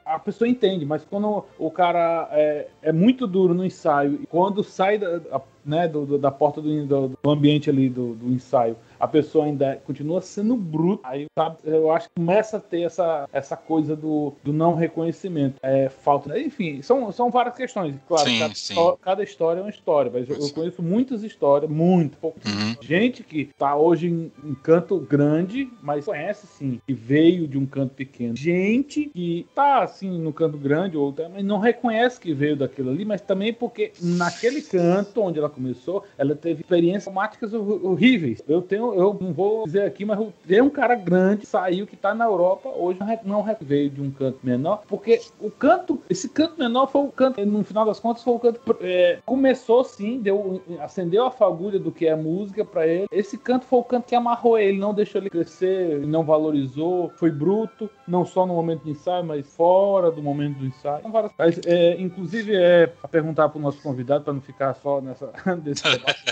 a pessoa entende, mas quando o cara é, é muito duro no ensaio, quando sai da, né, do, do, da porta do, do, ambiente ali do, do ensaio, a pessoa ainda continua sendo bruta, aí sabe, eu acho que começa a ter essa, essa coisa do, do não reconhecimento. É, falta. Enfim, são, são várias questões. Claro, sim, cada, sim. cada, história é uma história, mas eu, eu conheço muitas histórias, muito pouco. Uhum. Gente que tá hoje em, em, canto grande, mas conhece sim, que veio de um canto pequeno. Gente que tá assim no canto grande, ou mas não reconhece que veio daquilo ali, mas também porque naquele canto onde ela começou, ela teve experiências traumáticas horríveis. Eu tenho, eu não vou dizer aqui, mas tem um cara grande saiu que tá na Europa, hoje não veio de um canto menor, porque o canto, esse canto menor foi o canto, no final das contas, foi o canto. É, começou sim, deu, acendeu a fagulha do que é música para ele. Esse canto foi o canto que amarrou ele, não deixou ele crescer, não valorizou, foi bruto, não só no momento do ensaio, mas fora do momento do ensaio. Mas, é, inclusive, é a perguntar para o nosso convidado, para não ficar só nessa <laughs> desse debate.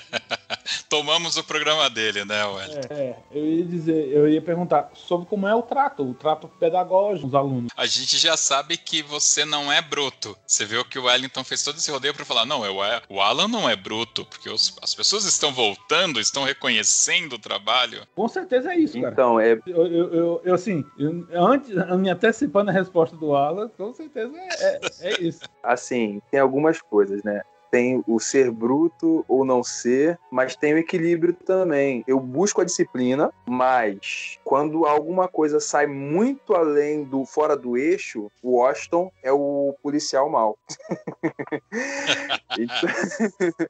Tomamos o programa dele, né, Wellington? É, é, eu ia dizer, eu ia perguntar sobre como é o trato, o trato pedagógico dos alunos. A gente já sabe que você não é bruto. Você viu que o Wellington fez todo esse rodeio para falar: não, eu, o Alan não é bruto, porque os, as pessoas estão voltando, estão reconhecendo o trabalho. Com certeza é isso, cara. Então, é, Eu, eu, eu, eu, assim, eu- antes, me antecipando a resposta do Alan, com certeza é, é, é isso. <laughs> assim, tem algumas coisas, né? Tem o ser bruto ou não ser, mas tem o equilíbrio também. Eu busco a disciplina, mas quando alguma coisa sai muito além do fora do eixo, o Washington é o policial mal. <laughs> então,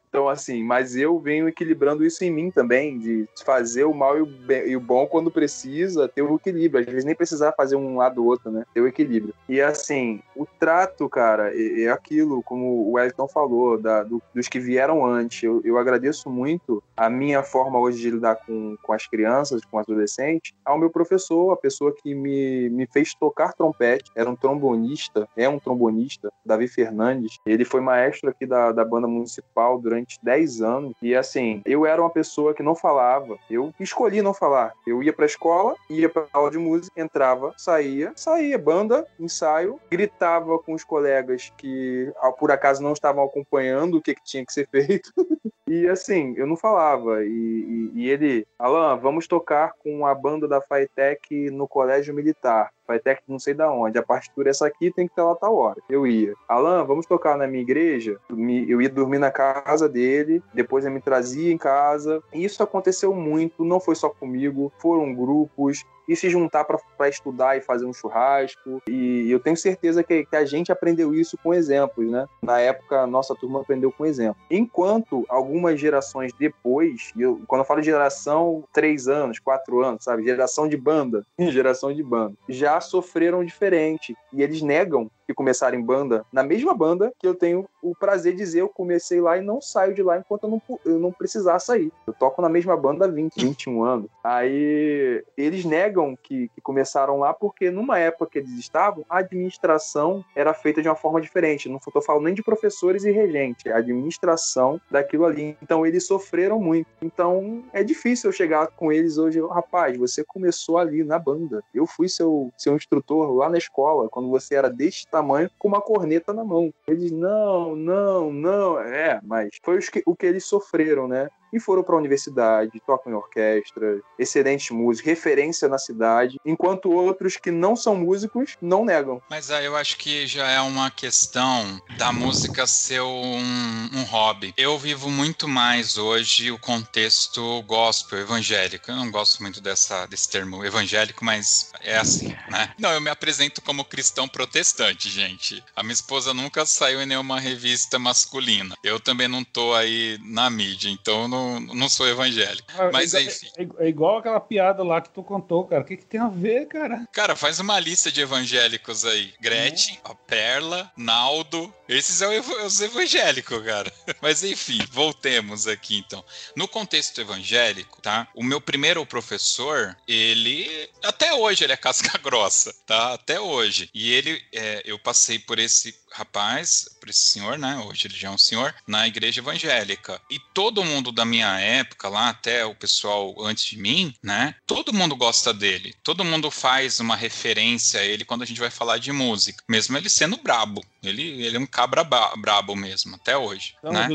então, assim, mas eu venho equilibrando isso em mim também, de fazer o mal e o, bem- e o bom quando precisa, ter o equilíbrio. Às vezes nem precisar fazer um lado ou outro, né? Ter o equilíbrio. E assim, o trato, cara, é, é aquilo, como o Wellington falou, da- do- dos que vieram antes. Eu, eu agradeço muito a minha forma hoje de lidar com, com as crianças, com adolescentes, ao meu professor, a pessoa que me, me fez tocar trompete, era um trombonista, é um trombonista, Davi Fernandes. Ele foi maestro aqui da, da banda municipal durante 10 anos. E assim, eu era uma pessoa que não falava. Eu escolhi não falar. Eu ia pra escola, ia pra aula de música, entrava, saía, saía, banda, ensaio, gritava com os colegas que por acaso não estavam acompanhando o que, que tinha que ser feito. <laughs> E assim, eu não falava. E, e- e ele, Alan, vamos tocar com a banda da Faitec no colégio militar. Faitec não sei da onde. A partitura é essa aqui tem que estar lá tal hora. Eu ia. Alan, vamos tocar na minha igreja? Eu ia dormir na casa dele, depois ele me trazia em casa. E isso aconteceu muito, não foi só comigo, foram grupos. E se juntar para estudar e fazer um churrasco. E eu tenho certeza que, que a gente aprendeu isso com exemplos, né? Na época, a nossa turma aprendeu com exemplo. Enquanto algumas gerações depois, eu, quando eu falo geração, três anos, quatro anos, sabe? Geração de banda, <laughs> geração de banda, já sofreram diferente. E eles negam que começaram em banda, na mesma banda que eu tenho o prazer de dizer, eu comecei lá e não saio de lá enquanto eu não, eu não precisar sair. Eu toco na mesma banda há 20, 21 anos. Aí eles negam que, que começaram lá porque numa época que eles estavam, a administração era feita de uma forma diferente. Não estou falando nem de professores e regente, é a administração daquilo ali. Então eles sofreram muito. Então é difícil eu chegar com eles hoje, rapaz, você começou ali na banda. Eu fui seu, seu instrutor lá na escola, quando você era deste tamanho, com uma corneta na mão. Eles, não, não, não. É, mas foi que- o que eles sofreram, né? E foram para a universidade, tocam em orquestra, excelentes músicos, referência na cidade, enquanto outros que não são músicos não negam. Mas aí eu acho que já é uma questão da música ser um, um hobby. Eu vivo muito mais hoje o contexto gospel, evangélico. Eu não gosto muito dessa, desse termo evangélico, mas é assim, né? Não, eu me apresento como cristão protestante, gente. A minha esposa nunca saiu em nenhuma revista masculina. Eu também não tô aí na mídia, então eu não, não sou evangélico. Mas é, enfim. É, é igual aquela piada lá que tu contou, cara. O que, que tem a ver, cara? Cara, faz uma lista de evangélicos aí. Gretchen, a Perla, Naldo. Esses são ev- os evangélicos, cara. <laughs> Mas enfim, voltemos aqui então. No contexto evangélico, tá? O meu primeiro professor, ele. Até hoje ele é <laughs> casca grossa, tá? Até hoje. E ele. é, eu passei por esse rapaz, por esse senhor, né? Hoje ele já é um senhor, na igreja evangélica. E todo mundo da minha época, lá até o pessoal antes de mim, né? Todo mundo gosta dele. Todo mundo faz uma referência a ele quando a gente vai falar de música. Mesmo ele sendo brabo. Ele, ele é um cabra brabo mesmo, até hoje. Não, né?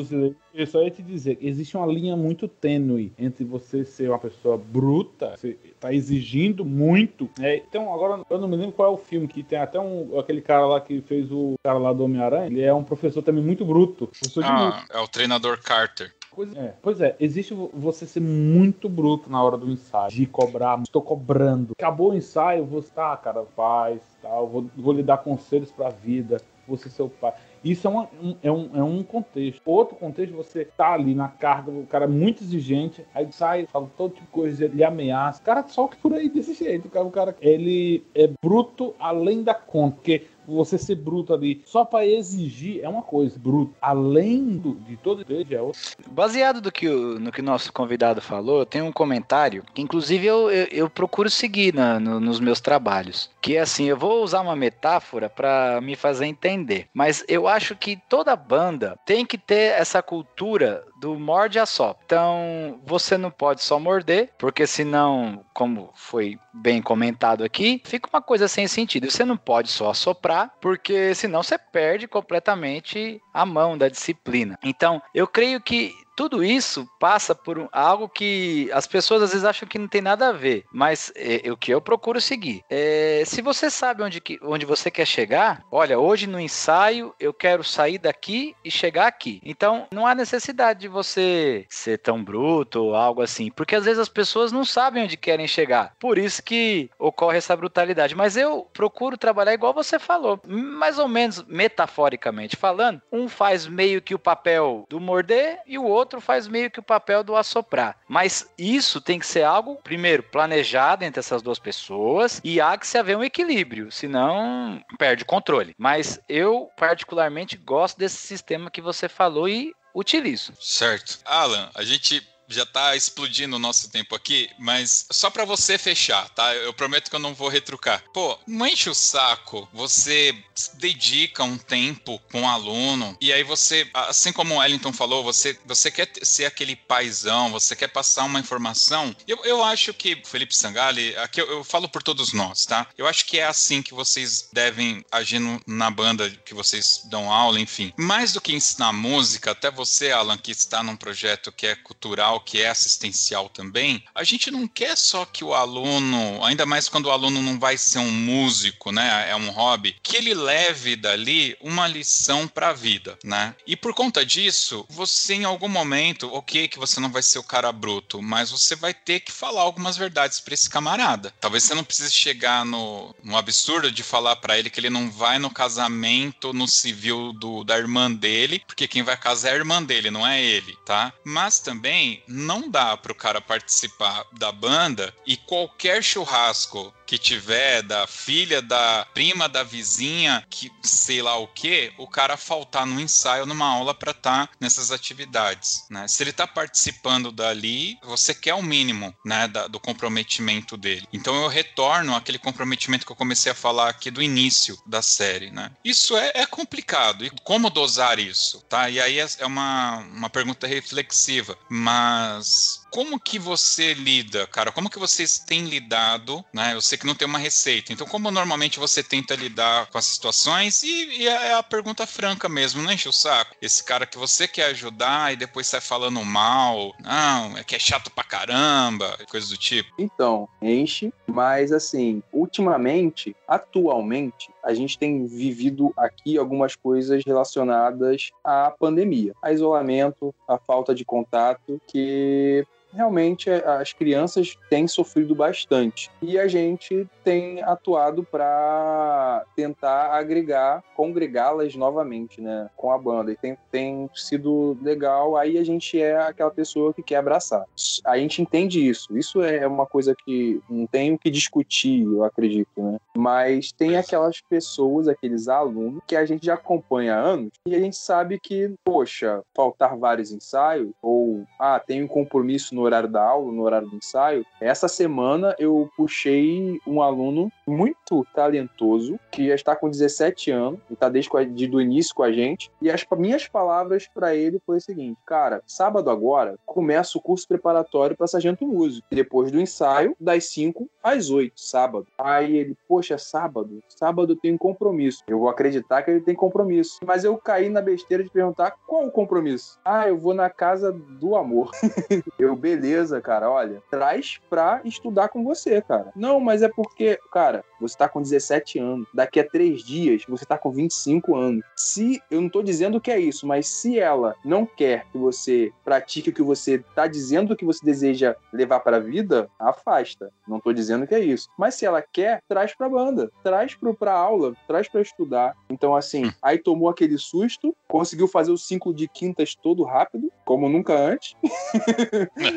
Eu só ia te dizer, existe uma linha muito tênue entre você ser uma pessoa bruta, você tá exigindo muito, né? Então, agora eu não me lembro qual é o filme, que tem até um, aquele cara lá que fez o cara lá do Homem-Aranha, ele é um professor também muito bruto. Ah, é o treinador Carter. Pois é, pois é, existe vo- você ser muito bruto na hora do ensaio, de cobrar, estou cobrando. Acabou o ensaio, você tá, cara, faz, tal, vou, vou lhe dar conselhos pra vida, você seu pai. Isso é, uma- um, é, um, é um contexto. Outro contexto, você tá ali na carga, o cara é muito exigente, aí sai, fala todo tipo de coisa, ele ameaça. O cara solta por aí desse jeito. O cara, o cara, ele é bruto além da conta, porque você ser bruto ali só pra exigir é uma coisa, bruto. Além do, de todo isso é. Baseado do que o- no que o nosso convidado falou, tenho um comentário que, inclusive, eu, eu, eu procuro seguir na- no- nos meus trabalhos. Que é assim, eu vou usar uma metáfora para me fazer entender. Mas eu acho que toda banda tem que ter essa cultura do morde a só. Então, você não pode só morder, porque senão, como foi bem comentado aqui, fica uma coisa sem sentido. Você não pode só assoprar, porque senão você perde completamente a mão da disciplina. Então, eu creio que tudo isso passa por algo que as pessoas às vezes acham que não tem nada a ver, mas é, é o que eu procuro seguir. É, se você sabe onde, que, onde você quer chegar, olha, hoje no ensaio eu quero sair daqui e chegar aqui. Então não há necessidade de você ser tão bruto ou algo assim, porque às vezes as pessoas não sabem onde querem chegar. Por isso que ocorre essa brutalidade. Mas eu procuro trabalhar igual você falou, mais ou menos metaforicamente falando. Um faz meio que o papel do morder e o outro outro faz meio que o papel do assoprar. Mas isso tem que ser algo, primeiro, planejado entre essas duas pessoas e há que se haver um equilíbrio, senão perde o controle. Mas eu, particularmente, gosto desse sistema que você falou e utilizo. Certo. Alan, a gente já tá explodindo o nosso tempo aqui, mas só para você fechar, tá? Eu prometo que eu não vou retrucar. Pô, não enche o saco. Você dedica um tempo com o aluno e aí você, assim como o Wellington falou, você, você quer ser aquele paizão, você quer passar uma informação. Eu, eu acho que, Felipe Sangali, aqui eu, eu falo por todos nós, tá? Eu acho que é assim que vocês devem agir no, na banda que vocês dão aula, enfim. Mais do que ensinar música, até você, Alan, que está num projeto que é cultural, que é assistencial também, a gente não quer só que o aluno, ainda mais quando o aluno não vai ser um músico, né, é um hobby, que ele leve dali uma lição para a vida, né? E por conta disso, você em algum momento, ok, que você não vai ser o cara bruto, mas você vai ter que falar algumas verdades para esse camarada. Talvez você não precise chegar no, no absurdo de falar para ele que ele não vai no casamento no civil do, da irmã dele, porque quem vai casar é a irmã dele, não é ele, tá? Mas também não dá para o cara participar da banda e qualquer churrasco que tiver da filha da prima da vizinha, que sei lá o que, o cara faltar no ensaio, numa aula para estar tá nessas atividades, né? Se ele está participando dali, você quer o mínimo, né, da, do comprometimento dele. Então eu retorno àquele comprometimento que eu comecei a falar aqui do início da série, né? Isso é, é complicado. E como dosar isso, tá? E aí é, é uma, uma pergunta reflexiva, mas como que você lida, cara? Como que vocês têm lidado, né? Eu sei que não tem uma receita. Então, como normalmente você tenta lidar com as situações? E, e é a pergunta franca mesmo, não enche o saco. Esse cara que você quer ajudar e depois sai falando mal, não, é que é chato pra caramba, coisa do tipo. Então, enche, mas assim, ultimamente, atualmente, a gente tem vivido aqui algumas coisas relacionadas à pandemia, a isolamento, a falta de contato, que realmente é, as crianças têm sofrido bastante. E a gente tem atuado para tentar agregar, congregá-las novamente, né, com a banda. E tem, tem sido legal. Aí a gente é aquela pessoa que quer abraçar. A gente entende isso. Isso é uma coisa que não tem o que discutir, eu acredito, né? Mas tem aquelas pessoas, aqueles alunos que a gente já acompanha há anos e a gente sabe que, poxa, faltar vários ensaios ou ah, tem um compromisso no no horário da aula, no horário do ensaio, essa semana eu puxei um aluno muito talentoso, que já está com 17 anos, e está desde o início com a gente, e as minhas palavras para ele foi o seguinte, cara, sábado agora começa o curso preparatório para sargento músico, depois do ensaio, das 5 às 8, sábado. Aí ele, poxa, sábado? Sábado eu tenho compromisso. Eu vou acreditar que ele tem compromisso. Mas eu caí na besteira de perguntar qual o compromisso? Ah, eu vou na casa do amor. <laughs> eu, beleza, cara, olha, traz pra estudar com você, cara. Não, mas é porque, cara, você tá com 17 anos. Daqui a três dias, você tá com 25 anos. Se, eu não tô dizendo que é isso, mas se ela não quer que você pratique o que você tá dizendo que você deseja levar pra vida, afasta. Não tô dizendo que é isso. Mas se ela quer, traz pra banda, traz pro, pra aula, traz pra estudar. Então, assim, aí tomou aquele susto, conseguiu fazer o cinco de quintas todo rápido, como nunca antes.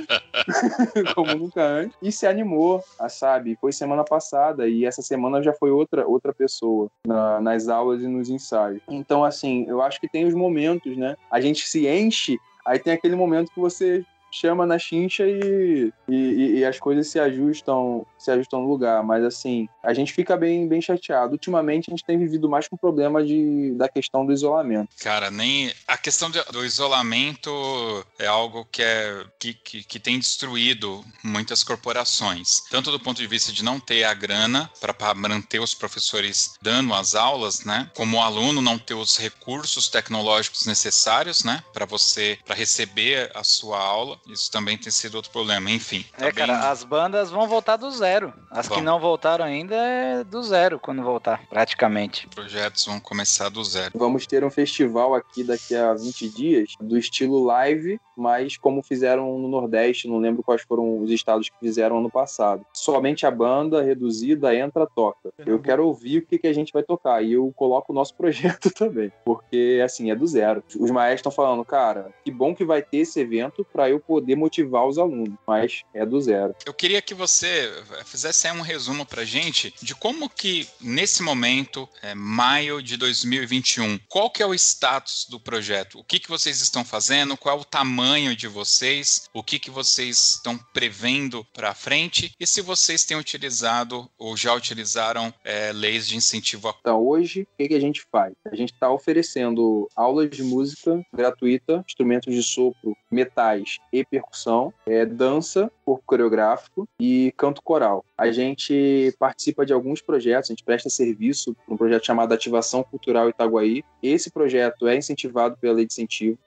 <laughs> como nunca antes. E se animou, a, sabe? Foi semana passada e essa semana já foi outra, outra pessoa na, nas aulas e nos ensaios. Então, assim, eu acho que tem os momentos, né? A gente se enche, aí tem aquele momento que você chama na chincha e, e, e, as coisas se ajustam se ajustam no lugar. Mas assim, a gente fica bem, bem chateado. Ultimamente a gente tem vivido mais com o problema de, da questão do isolamento. Cara, nem. A questão do isolamento é algo que, é, que, que, que tem destruído muitas corporações. Tanto do ponto de vista de não ter a grana para manter os professores dando as aulas, né? Como o aluno não ter os recursos tecnológicos necessários, né? Para você, para receber a sua aula. Isso também tem sido outro problema. Enfim. É, cara, as bandas vão voltar do zero. As Bom. que não voltaram ainda é do zero quando voltar, praticamente. Projetos vão começar do zero. Vamos ter um festival aqui daqui a 20 dias do estilo live, mas como fizeram no Nordeste, não lembro quais foram os estados que fizeram ano passado. Somente a banda reduzida entra, toca. Eu quero ouvir o que, que a gente vai tocar e eu coloco o nosso <laughs> projeto também, porque assim é do zero. Os maestros estão falando, cara, que bom que vai ter esse evento para eu poder motivar os alunos, mas é do zero. Eu queria que você fizesse um resumo pra gente de como que nesse momento, é, maio de 2021, qual que é o status do projeto? O que que vocês estão fazendo? Qual é o tamanho de vocês? O que que vocês estão prevendo para frente? E se vocês têm utilizado ou já utilizaram é, leis de incentivo? A... Então, hoje, o que, que a gente faz? A gente está oferecendo aulas de música gratuita, instrumentos de sopro, metais e percussão, é, dança, corpo coreográfico e canto coral. A gente participa de alguns projetos, a gente presta serviço para um projeto chamado Ativação Cultural Itaguaí. Esse projeto é incentivado pela Lei de Incentivo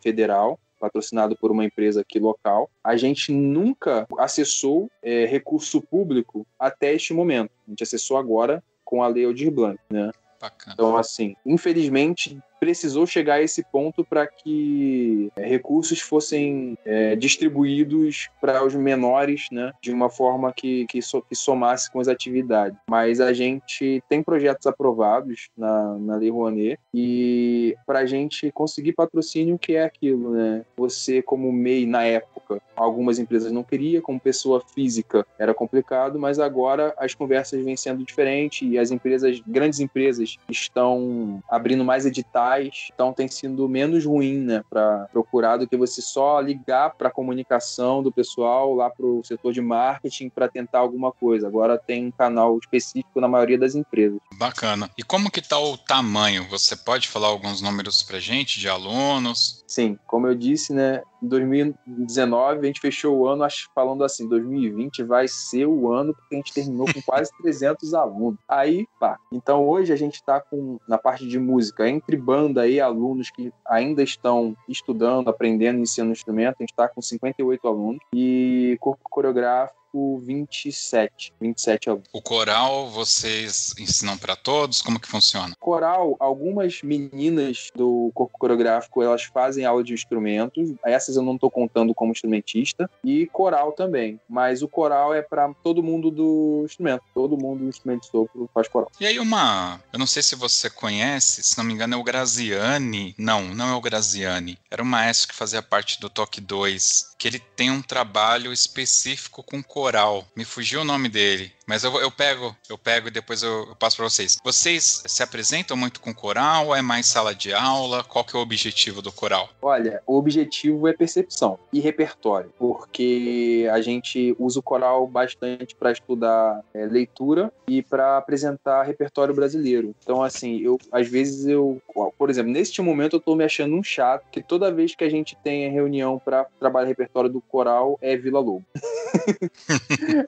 Federal patrocinado por uma empresa aqui local. A gente nunca acessou é, recurso público até este momento. A gente acessou agora com a Lei Aldir Blanc, né? Bacana. Então, assim, infelizmente, precisou chegar a esse ponto para que é, recursos fossem é, distribuídos para os menores, né, de uma forma que, que, so, que, somasse com as atividades. Mas a gente tem projetos aprovados na, na Lei Rouanet e para a gente conseguir patrocínio, que é aquilo, né? Você, como MEI na época, algumas empresas não queriam, como pessoa física era complicado, mas agora as conversas vêm sendo diferentes e as empresas, grandes empresas, estão abrindo mais editais então tem sido menos ruim, né, para procurar do que você só ligar para a comunicação do pessoal lá para o setor de marketing para tentar alguma coisa. Agora tem um canal específico na maioria das empresas. Bacana. E como que está o tamanho? Você pode falar alguns números para gente de alunos? Sim, como eu disse, né, em 2019 a gente fechou o ano falando assim, 2020 vai ser o ano porque a gente terminou com quase 300 alunos. Aí, pá. Então hoje a gente está com na parte de música entre banda e alunos que ainda estão estudando, aprendendo, ensinando instrumento, a gente está com 58 alunos e corpo coreográfico 27, 27 alunos. O coral vocês ensinam para todos? Como que funciona? Coral, algumas meninas do corpo coreográfico, elas fazem aula de instrumentos. Essas eu não estou contando como instrumentista e coral também, mas o coral é para todo mundo do instrumento. Todo mundo do instrumento de sopro faz coral. E aí uma, eu não sei se você conhece, se não me engano é o Graziani. Não, não é o Graziani. Era um maestro que fazia parte do Toque 2, que ele tem um trabalho específico com coral coral. Me fugiu o nome dele. Mas eu, eu pego, eu pego e depois eu, eu passo para vocês. Vocês se apresentam muito com coral? É mais sala de aula? Qual que é o objetivo do coral? Olha, o objetivo é percepção e repertório, porque a gente usa o coral bastante para estudar é, leitura e para apresentar repertório brasileiro. Então, assim, eu às vezes eu, por exemplo, neste momento eu estou me achando um chato que toda vez que a gente tem reunião para trabalhar repertório do coral é Vila Lobo. <laughs>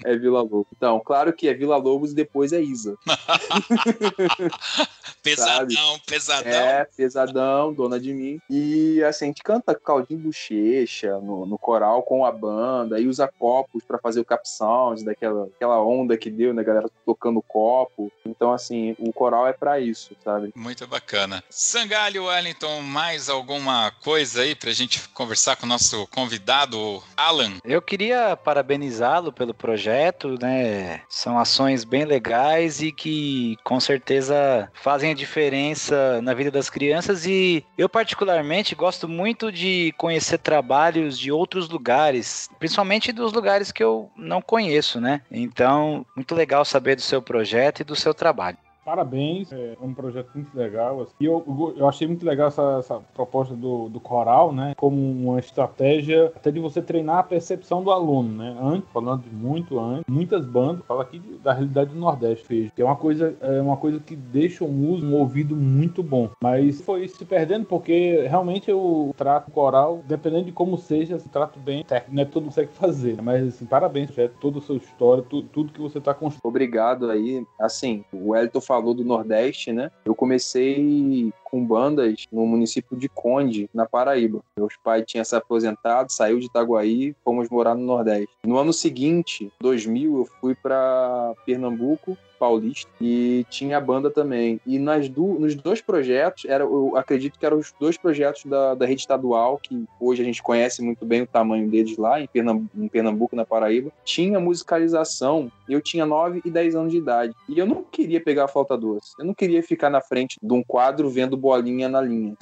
é Vila Lobo. Então, claro que é Vila Lobos e depois é Isa. <laughs> pesadão, pesadão. É, pesadão, dona de mim. E assim, a gente canta Caldinho Bochecha no, no coral com a banda e usa copos para fazer o cap sound, daquela aquela onda que deu, né, galera tocando copo. Então, assim, o coral é para isso, sabe? Muito bacana. Sangalho Wellington, mais alguma coisa aí pra gente conversar com o nosso convidado, Alan? Eu queria parabenizá-lo pelo projeto, né? São ações bem legais e que com certeza fazem a diferença na vida das crianças e eu particularmente gosto muito de conhecer trabalhos de outros lugares, principalmente dos lugares que eu não conheço, né? Então, muito legal saber do seu projeto e do seu trabalho. Parabéns, é um projeto muito legal. Assim. E eu, eu achei muito legal essa, essa proposta do, do coral, né? Como uma estratégia até de você treinar a percepção do aluno, né? Antes, falando de muito antes, muitas bandas, fala aqui da realidade do Nordeste, fez, que é uma coisa, é uma coisa que deixa o músico um ouvido muito bom. Mas foi se perdendo porque realmente eu trato coral, dependendo de como seja, se trato bem técnico, é todo consegue fazer. Mas assim, parabéns, é toda a sua história, tu, tudo que você está construindo. Obrigado aí. Assim, o Elton falou do Nordeste, né? Eu comecei com bandas no município de Conde, na Paraíba. Meus pais tinham se aposentado, saiu de Itaguaí, fomos morar no Nordeste. No ano seguinte, 2000, eu fui para Pernambuco Paulista e tinha a banda também. E nas do, nos dois projetos, era, eu acredito que eram os dois projetos da, da rede estadual, que hoje a gente conhece muito bem o tamanho deles lá, em Pernambuco, em Pernambuco na Paraíba. Tinha musicalização, eu tinha 9 e 10 anos de idade. E eu não queria pegar a flauta doce. Eu não queria ficar na frente de um quadro vendo bolinha na linha.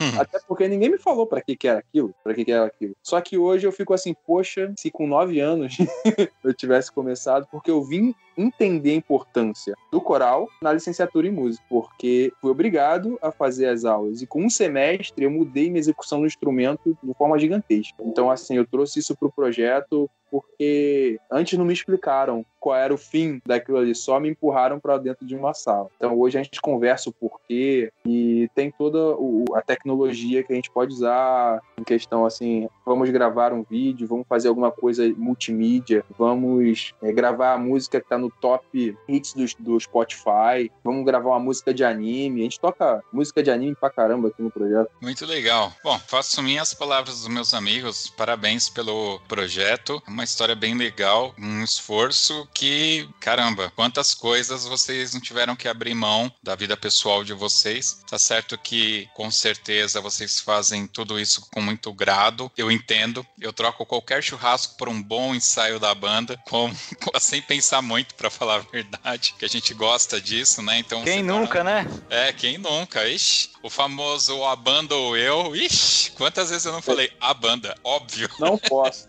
Hum. Até porque ninguém me falou para que, que era aquilo, para que, que era aquilo. Só que hoje eu fico assim, poxa, se com 9 anos <laughs> eu tivesse começado, porque eu vim entender a importância do coral na licenciatura em música, porque fui obrigado a fazer as aulas e com um semestre eu mudei minha execução do instrumento de forma gigantesca. Então, assim, eu trouxe isso para o projeto porque antes não me explicaram qual era o fim daquilo ali, só me empurraram para dentro de uma sala. Então hoje a gente conversa o porquê e tem toda a tecnologia que a gente pode usar em questão assim, vamos gravar um vídeo, vamos fazer alguma coisa multimídia, vamos é, gravar a música que está no top hits do, do Spotify, vamos gravar uma música de anime, a gente toca música de anime pra caramba aqui no projeto. Muito legal. Bom, faço minhas palavras dos meus amigos, parabéns pelo projeto, uma história bem legal, um esforço que, caramba, quantas coisas vocês não tiveram que abrir mão da vida pessoal de vocês. Tá certo que, com certeza, vocês fazem tudo isso com muito grado. Eu entendo. Eu troco qualquer churrasco por um bom ensaio da banda, <laughs> sem pensar muito, <laughs> para falar a verdade, que a gente gosta disso, né? Então, quem nunca, né? É, quem nunca. Ixi, o famoso a banda ou eu. Ixi, quantas vezes eu não falei a banda? Óbvio. Não <laughs> posso.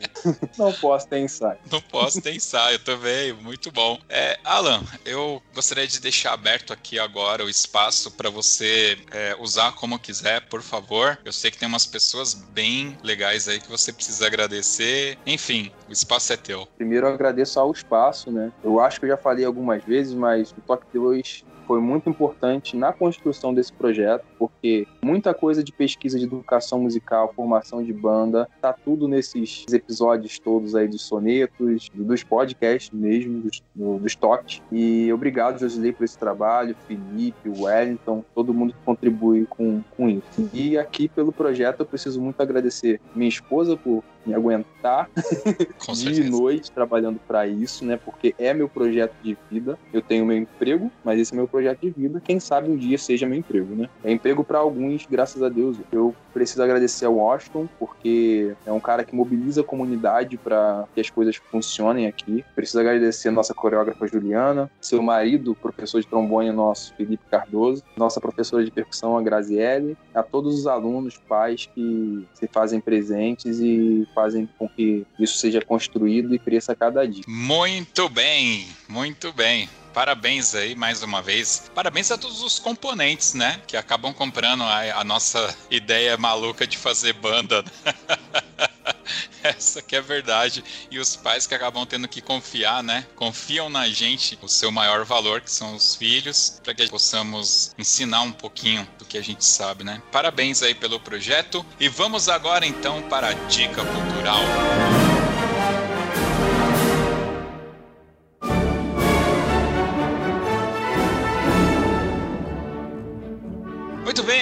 não posso ter ensaio. Não posso ter ensaio também muito bom. É, Alan, eu gostaria de deixar aberto aqui agora o espaço para você é, usar como quiser, por favor. Eu sei que tem umas pessoas bem legais aí que você precisa agradecer. Enfim, o espaço é teu. Primeiro eu agradeço ao espaço, né? Eu acho que eu já falei algumas vezes, mas o Toque 2 foi muito importante na construção desse projeto, porque muita coisa de pesquisa de educação musical, formação de banda, tá tudo nesses episódios todos aí dos sonetos, dos podcasts mesmo, dos, dos toques. E obrigado, Josilei, por esse trabalho, Felipe, Wellington, todo mundo que contribui com, com isso. E aqui pelo projeto eu preciso muito agradecer minha esposa por me aguentar <laughs> dia e noite trabalhando para isso, né? Porque é meu projeto de vida. Eu tenho meu emprego, mas esse é meu projeto de vida. Quem sabe um dia seja meu emprego, né? É emprego para alguns, graças a Deus. Eu preciso agradecer ao Washington, porque é um cara que mobiliza a comunidade para que as coisas funcionem aqui. Preciso agradecer a nossa coreógrafa Juliana, seu marido, professor de trombone nosso, Felipe Cardoso, nossa professora de percussão, a Graziele, a todos os alunos, pais que se fazem presentes e fazem com que isso seja construído e cresça a cada dia. Muito bem, muito bem parabéns aí mais uma vez. Parabéns a todos os componentes, né? Que acabam comprando a, a nossa ideia maluca de fazer banda. <laughs> Essa que é a verdade. E os pais que acabam tendo que confiar, né? Confiam na gente o seu maior valor, que são os filhos, para que possamos ensinar um pouquinho do que a gente sabe, né? Parabéns aí pelo projeto. E vamos agora então para a dica cultural. Muito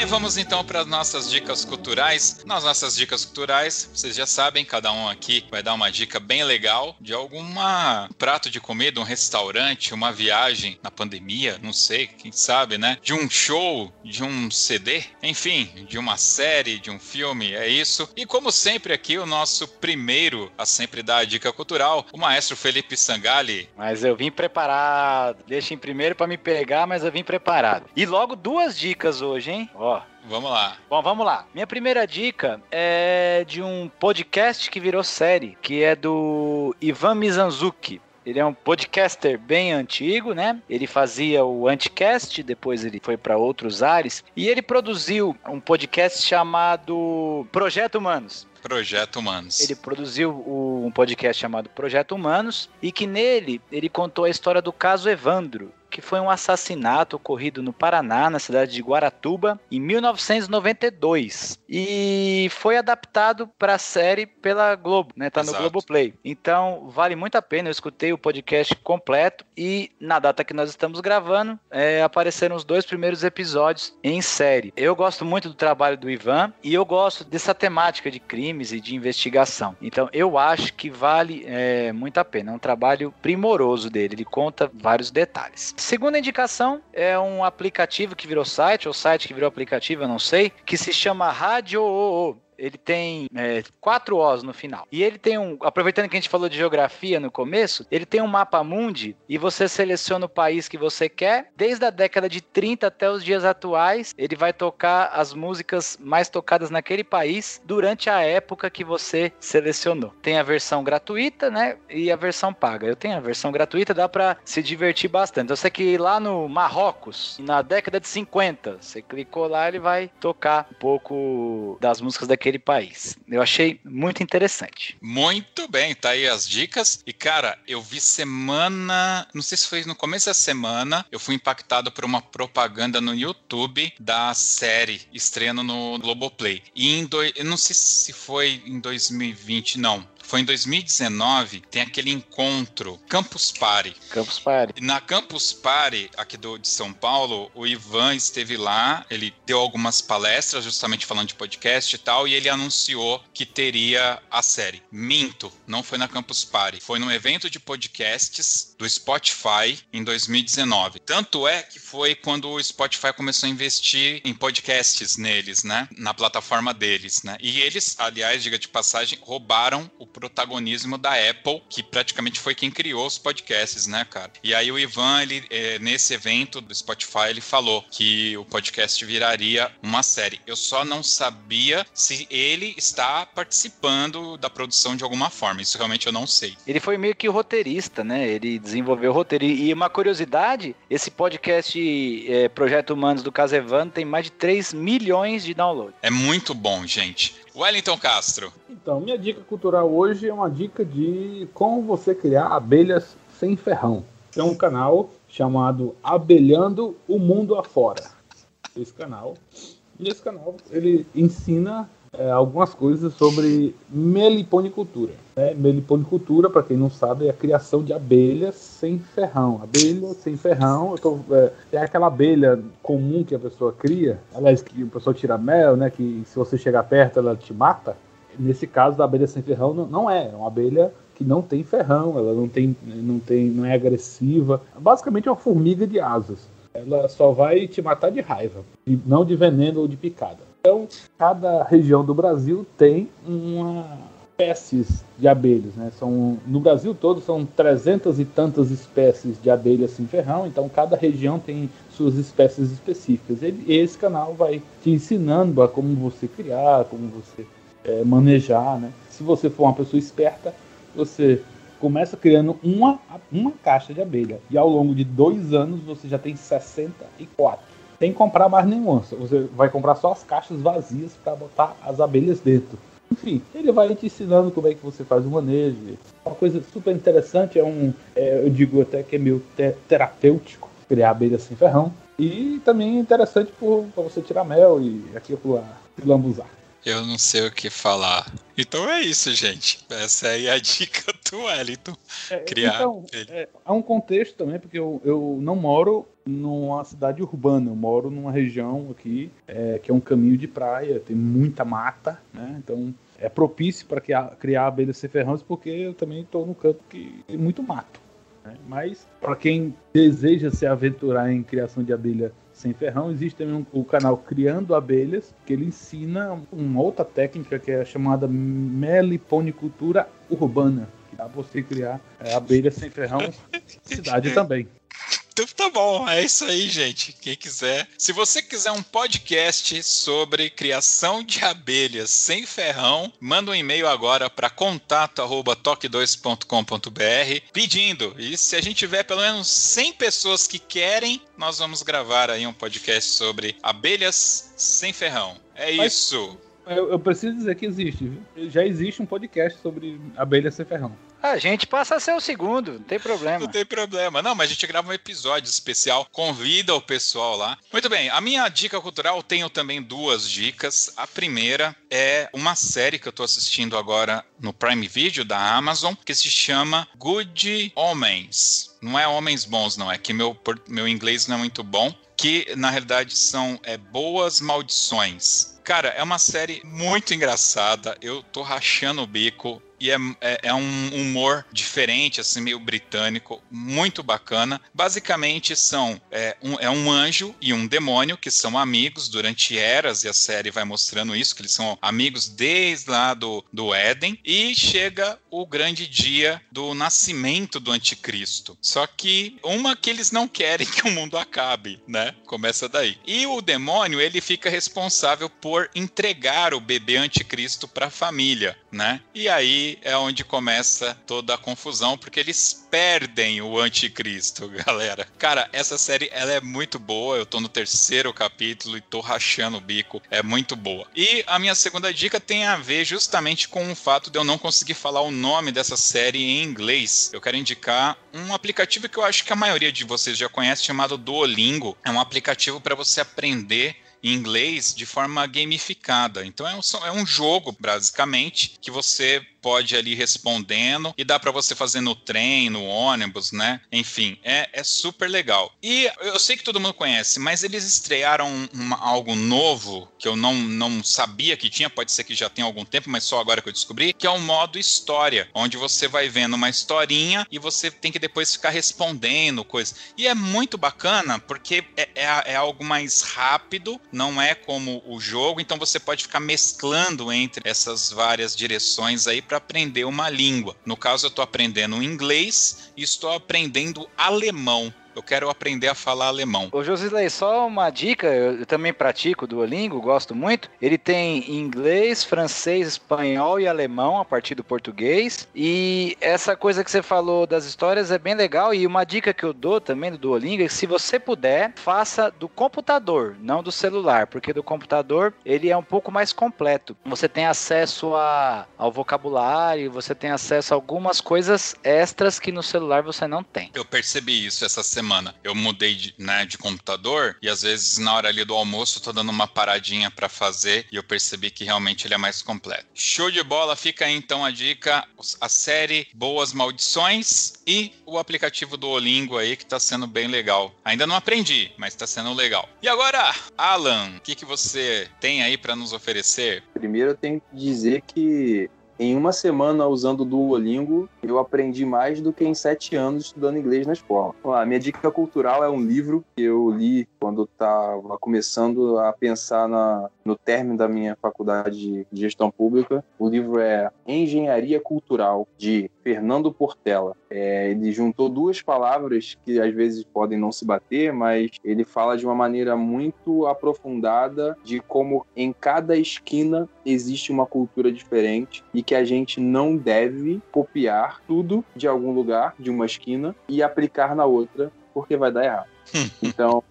vamos então para as nossas dicas culturais. Nas nossas dicas culturais, vocês já sabem, cada um aqui vai dar uma dica bem legal de alguma prato de comida, um restaurante, uma viagem na pandemia, não sei, quem sabe, né? De um show, de um CD, enfim, de uma série, de um filme, é isso. E como sempre aqui, o nosso primeiro a sempre dar a dica cultural, o maestro Felipe Sangali. Mas eu vim preparado, deixa em primeiro para me pegar, mas eu vim preparado. E logo duas dicas hoje, hein? Ó. Vamos lá. Bom, vamos lá. Minha primeira dica é de um podcast que virou série, que é do Ivan Mizanzuki. Ele é um podcaster bem antigo, né? Ele fazia o Anticast, depois ele foi para outros ares. E ele produziu um podcast chamado Projeto Humanos. Projeto Humanos. Ele produziu um podcast chamado Projeto Humanos e que nele ele contou a história do caso Evandro, que foi um assassinato ocorrido no Paraná, na cidade de Guaratuba, em 1992. E foi adaptado para a série pela Globo, né? Tá Exato. no Globoplay. Então, vale muito a pena. Eu escutei o podcast completo e na data que nós estamos gravando, é, apareceram os dois primeiros episódios em série. Eu gosto muito do trabalho do Ivan e eu gosto dessa temática de crimes e de investigação. Então, eu acho que vale é, muito a pena. É um trabalho primoroso dele. Ele conta vários detalhes. Segunda indicação é um aplicativo que virou site, ou site que virou aplicativo, eu não sei, que se chama Radio ele tem é, quatro Os no final. E ele tem um. Aproveitando que a gente falou de geografia no começo, ele tem um mapa mundi e você seleciona o país que você quer. Desde a década de 30 até os dias atuais, ele vai tocar as músicas mais tocadas naquele país durante a época que você selecionou. Tem a versão gratuita, né? E a versão paga. Eu tenho a versão gratuita, dá para se divertir bastante. Eu sei que lá no Marrocos, na década de 50, você clicou lá, ele vai tocar um pouco das músicas daquele daquele país. Eu achei muito interessante. Muito bem, tá aí as dicas. E cara, eu vi semana, não sei se foi no começo da semana, eu fui impactado por uma propaganda no YouTube da série estreando no Globoplay. E em do... eu não sei se foi em 2020, não foi em 2019, tem aquele encontro Campus Party. Campus Party. Na Campus Party, aqui do, de São Paulo, o Ivan esteve lá, ele deu algumas palestras justamente falando de podcast e tal, e ele anunciou que teria a série. Minto, não foi na Campus Party, foi num evento de podcasts do Spotify em 2019. Tanto é que foi quando o Spotify começou a investir em podcasts neles, né? Na plataforma deles, né? E eles, aliás, diga de passagem, roubaram o protagonismo da Apple, que praticamente foi quem criou os podcasts, né, cara? E aí o Ivan, ele, é, nesse evento do Spotify, ele falou que o podcast viraria uma série. Eu só não sabia se ele está participando da produção de alguma forma. Isso realmente eu não sei. Ele foi meio que roteirista, né? Ele desenvolveu o roteiro. E uma curiosidade, esse podcast é, Projeto Humanos do Casevan tem mais de 3 milhões de downloads. É muito bom, gente. Wellington Castro. Então, minha dica cultural hoje é uma dica de como você criar abelhas sem ferrão. Tem um canal chamado Abelhando o Mundo Afora. Esse canal. Nesse canal ele ensina é, algumas coisas sobre meliponicultura. Né? Meliponicultura, para quem não sabe, é a criação de abelhas sem ferrão. Abelha sem ferrão, tô, é, é, aquela abelha comum que a pessoa cria, aliás, que o pessoal tira mel, né? que se você chegar perto ela te mata. Nesse caso da abelha sem ferrão, não, não é. É uma abelha que não tem ferrão, ela não tem, não tem, não é agressiva. Basicamente é uma formiga de asas. Ela só vai te matar de raiva, não de veneno ou de picada. Então, cada região do Brasil tem uma espécies de abelhas, né? São no Brasil todo são trezentas e tantas espécies de abelhas sem ferrão, então cada região tem suas espécies específicas. Ele, esse canal vai te ensinando a como você criar, como você é, manejar, né? Se você for uma pessoa esperta, você começa criando uma, uma caixa de abelha e ao longo de dois anos você já tem 64 sem comprar mais nenhuma. Você vai comprar só as caixas vazias para botar as abelhas dentro. Enfim, ele vai te ensinando como é que você faz o manejo. Uma coisa super interessante, é um, é, eu digo até que é meio te terapêutico criar abelhas sem ferrão. E também interessante para você tirar mel e aquilo lá, lambuzar. Eu não sei o que falar. Então é isso, gente. Essa aí é a dica do Wellington. É, criar então, é, há um contexto também, porque eu, eu não moro numa cidade urbana, eu moro numa região aqui é, que é um caminho de praia, tem muita mata, né? Então é propício para criar, abelhas sem ferrões, porque eu também estou no campo que tem muito mato. Né? Mas para quem deseja se aventurar em criação de abelha sem ferrão. Existe também um, o canal Criando Abelhas, que ele ensina uma outra técnica que é chamada meliponicultura urbana, que dá pra você criar é, abelhas sem ferrão cidade também. Então tá bom, é isso aí, gente. Quem quiser. Se você quiser um podcast sobre criação de abelhas sem ferrão, manda um e-mail agora para contato@toque2.com.br pedindo. E se a gente tiver pelo menos 100 pessoas que querem, nós vamos gravar aí um podcast sobre abelhas sem ferrão. É Mas... isso. Eu, eu, preciso dizer que existe. Já existe um podcast sobre abelhas sem ferrão. A gente passa a ser o segundo, não tem problema. Não tem problema. Não, mas a gente grava um episódio especial, convida o pessoal lá. Muito bem, a minha dica cultural tenho também duas dicas. A primeira é uma série que eu tô assistindo agora no Prime Video da Amazon, que se chama Good Homens. Não é Homens Bons, não, é que meu, meu inglês não é muito bom. Que na realidade são é, boas maldições. Cara, é uma série muito engraçada. Eu tô rachando o bico e é, é, é, um humor diferente, assim, meio britânico, muito bacana. Basicamente são é um, é um anjo e um demônio que são amigos durante eras, e a série vai mostrando isso, que eles são amigos desde lá do, do Éden, e chega o grande dia do nascimento do anticristo. Só que uma que eles não querem que o mundo acabe, né? Começa daí. E o demônio, ele fica responsável por entregar o bebê anticristo para a família, né? E aí é onde começa toda a confusão, porque eles perdem o anticristo, <laughs> galera. Cara, essa série ela é muito boa. Eu tô no terceiro capítulo e tô rachando o bico. É muito boa. E a minha segunda dica tem a ver justamente com o fato de eu não conseguir falar o nome dessa série em inglês. Eu quero indicar um aplicativo que eu acho que a maioria de vocês já conhece, chamado Duolingo. É um aplicativo para você aprender inglês de forma gamificada. Então é um, é um jogo, basicamente, que você pode ali respondendo e dá para você fazer no trem, no ônibus, né? Enfim, é, é super legal. E eu sei que todo mundo conhece, mas eles estrearam uma, algo novo que eu não, não sabia que tinha, pode ser que já tenha algum tempo, mas só agora que eu descobri, que é o modo história, onde você vai vendo uma historinha e você tem que depois ficar respondendo coisas. E é muito bacana porque é, é, é algo mais rápido, não é como o jogo, então você pode ficar mesclando entre essas várias direções aí para aprender uma língua. No caso, eu estou aprendendo inglês e estou aprendendo alemão eu quero aprender a falar alemão. Ô Josilei, só uma dica, eu também pratico Duolingo, gosto muito. Ele tem inglês, francês, espanhol e alemão a partir do português. E essa coisa que você falou das histórias é bem legal. E uma dica que eu dou também do Duolingo é que se você puder, faça do computador, não do celular, porque do computador ele é um pouco mais completo. Você tem acesso a, ao vocabulário, você tem acesso a algumas coisas extras que no celular você não tem. Eu percebi isso essa semana semana eu mudei de, né, de computador e às vezes na hora ali do almoço eu tô dando uma paradinha para fazer e eu percebi que realmente ele é mais completo. Show de bola, fica aí então a dica, a série Boas Maldições e o aplicativo do Olingo aí que tá sendo bem legal. Ainda não aprendi, mas tá sendo legal. E agora, Alan, o que, que você tem aí para nos oferecer? Primeiro eu tenho que dizer que em uma semana usando o Duolingo, eu aprendi mais do que em sete anos estudando inglês na escola. A minha dica cultural é um livro que eu li quando estava começando a pensar na, no término da minha faculdade de gestão pública. O livro é Engenharia Cultural, de Fernando Portela. É, ele juntou duas palavras que às vezes podem não se bater, mas ele fala de uma maneira muito aprofundada de como em cada esquina existe uma cultura diferente e que a gente não deve copiar tudo de algum lugar, de uma esquina, e aplicar na outra, porque vai dar errado. <laughs> Então,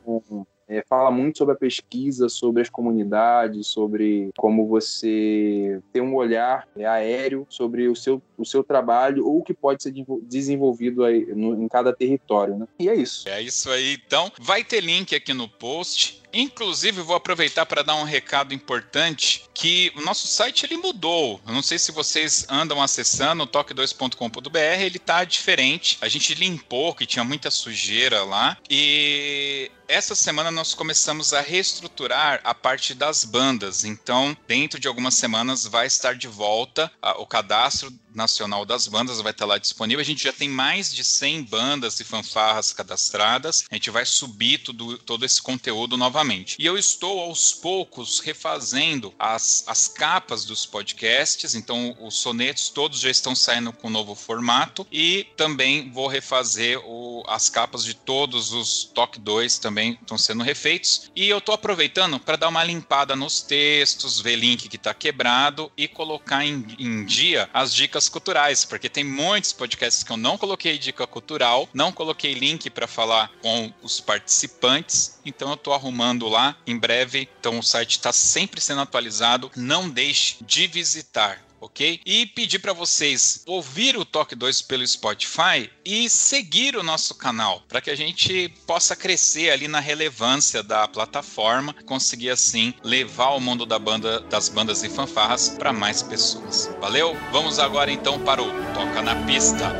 é, fala muito sobre a pesquisa, sobre as comunidades, sobre como você ter um olhar é, aéreo sobre o seu, o seu trabalho ou o que pode ser desenvolvido aí no, em cada território. Né? E é isso. É isso aí. Então, vai ter link aqui no post Inclusive, vou aproveitar para dar um recado importante que o nosso site ele mudou. Eu não sei se vocês andam acessando o toque2.com.br, ele tá diferente. A gente limpou que tinha muita sujeira lá e essa semana nós começamos a reestruturar a parte das bandas. Então, dentro de algumas semanas vai estar de volta o cadastro nacional das bandas vai estar lá disponível. A gente já tem mais de 100 bandas e fanfarras cadastradas. A gente vai subir tudo, todo esse conteúdo novamente. E eu estou aos poucos refazendo as, as capas dos podcasts, então os sonetos todos já estão saindo com um novo formato e também vou refazer o, as capas de todos os Toque 2 também estão sendo refeitos. E eu estou aproveitando para dar uma limpada nos textos, ver link que está quebrado e colocar em, em dia as dicas culturais, porque tem muitos podcasts que eu não coloquei dica cultural, não coloquei link para falar com os participantes, então eu estou arrumando lá em breve. Então o site está sempre sendo atualizado. Não deixe de visitar ok? E pedir para vocês ouvir o Toque 2 pelo Spotify e seguir o nosso canal, para que a gente possa crescer ali na relevância da plataforma, conseguir assim levar o mundo da banda, das bandas e fanfarras para mais pessoas. Valeu? Vamos agora então para o Toca na Pista.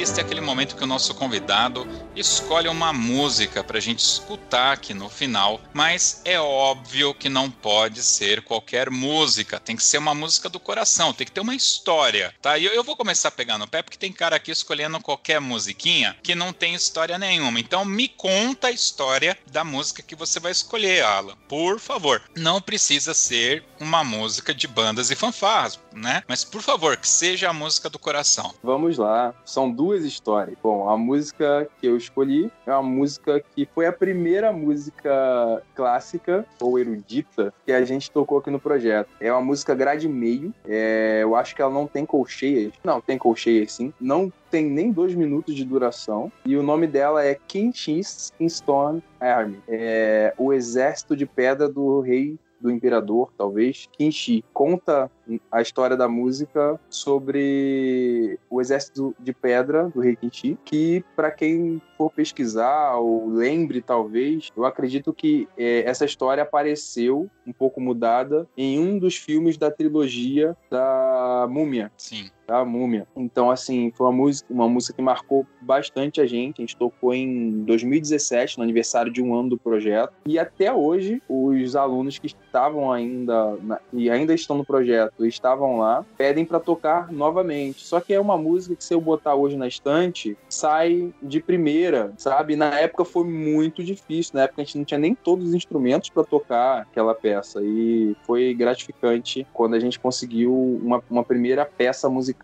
Pista é aquele momento que o nosso convidado escolhe uma música para a gente escutar aqui no final, mas é óbvio que não pode ser qualquer música, tem que ser uma música do coração, tem que ter uma história, tá? E eu vou começar a pegar no pé porque tem cara aqui escolhendo qualquer musiquinha que não tem história nenhuma. Então me conta a história da música que você vai escolher, Alan. Por favor, não precisa ser uma música de bandas e fanfarras, né? Mas por favor, que seja a música do coração. Vamos lá são duas histórias. Bom, a música que eu escolhi é uma música que foi a primeira música clássica ou erudita que a gente tocou aqui no projeto. É uma música grade meio. É, eu acho que ela não tem colcheias. Não, tem colcheias sim. Não tem nem dois minutos de duração. E o nome dela é King X Stone Army. É o exército de pedra do rei do imperador, talvez, Kinshi conta a história da música sobre o exército de pedra do rei Kinshi, que para quem for pesquisar ou lembre talvez, eu acredito que é, essa história apareceu um pouco mudada em um dos filmes da trilogia da Múmia. Sim da Múmia. Então, assim, foi uma música, uma música que marcou bastante a gente. A gente tocou em 2017, no aniversário de um ano do projeto. E até hoje, os alunos que estavam ainda na, e ainda estão no projeto estavam lá, pedem para tocar novamente. Só que é uma música que se eu botar hoje na estante, sai de primeira, sabe? Na época foi muito difícil. Na época a gente não tinha nem todos os instrumentos para tocar aquela peça. E foi gratificante quando a gente conseguiu uma, uma primeira peça musical,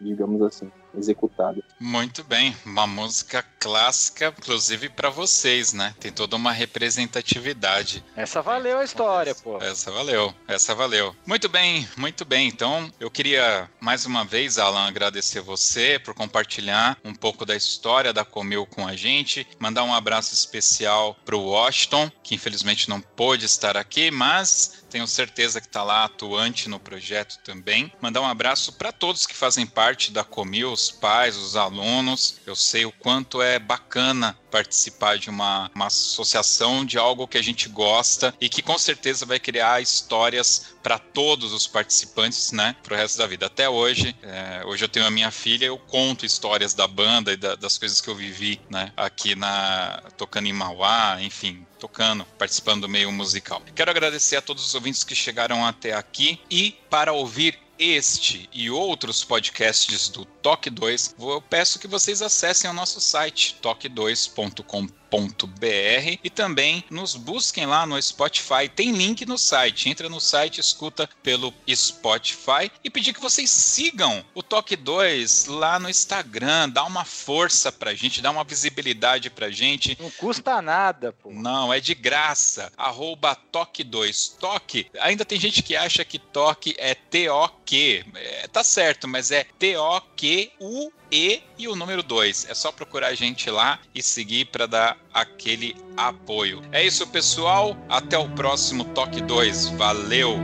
digamos assim executada. Muito bem, uma música clássica, inclusive para vocês, né? Tem toda uma representatividade. Essa valeu a história, pô. Essa valeu, essa valeu. Muito bem, muito bem. Então, eu queria mais uma vez, Alan, agradecer você por compartilhar um pouco da história da Comil com a gente, mandar um abraço especial para o Washington, que infelizmente não pôde estar aqui, mas tenho certeza que está lá atuante no projeto também. Mandar um abraço para todos que fazem parte da Comil, os pais, os alunos. Eu sei o quanto é bacana participar de uma, uma associação de algo que a gente gosta e que com certeza vai criar histórias para todos os participantes, né, para o resto da vida. Até hoje, é, hoje eu tenho a minha filha, eu conto histórias da banda e da, das coisas que eu vivi, né, aqui na tocando em Mauá, enfim, tocando, participando do meio musical. Quero agradecer a todos os ouvintes que chegaram até aqui e para ouvir este e outros podcasts do Toque 2, eu peço que vocês acessem o nosso site toque2.com.br e também nos busquem lá no Spotify. Tem link no site. Entra no site, escuta pelo Spotify e pedir que vocês sigam o Toque 2 lá no Instagram. Dá uma força pra gente, dá uma visibilidade pra gente. Não custa nada, pô. Não, é de graça. Arroba Toque 2. Toque. Ainda tem gente que acha que toque é T-O-Q. É, tá certo, mas é T-O-Q-U e e o número 2. É só procurar a gente lá e seguir para dar aquele apoio. É isso, pessoal. Até o próximo Toque 2. Valeu!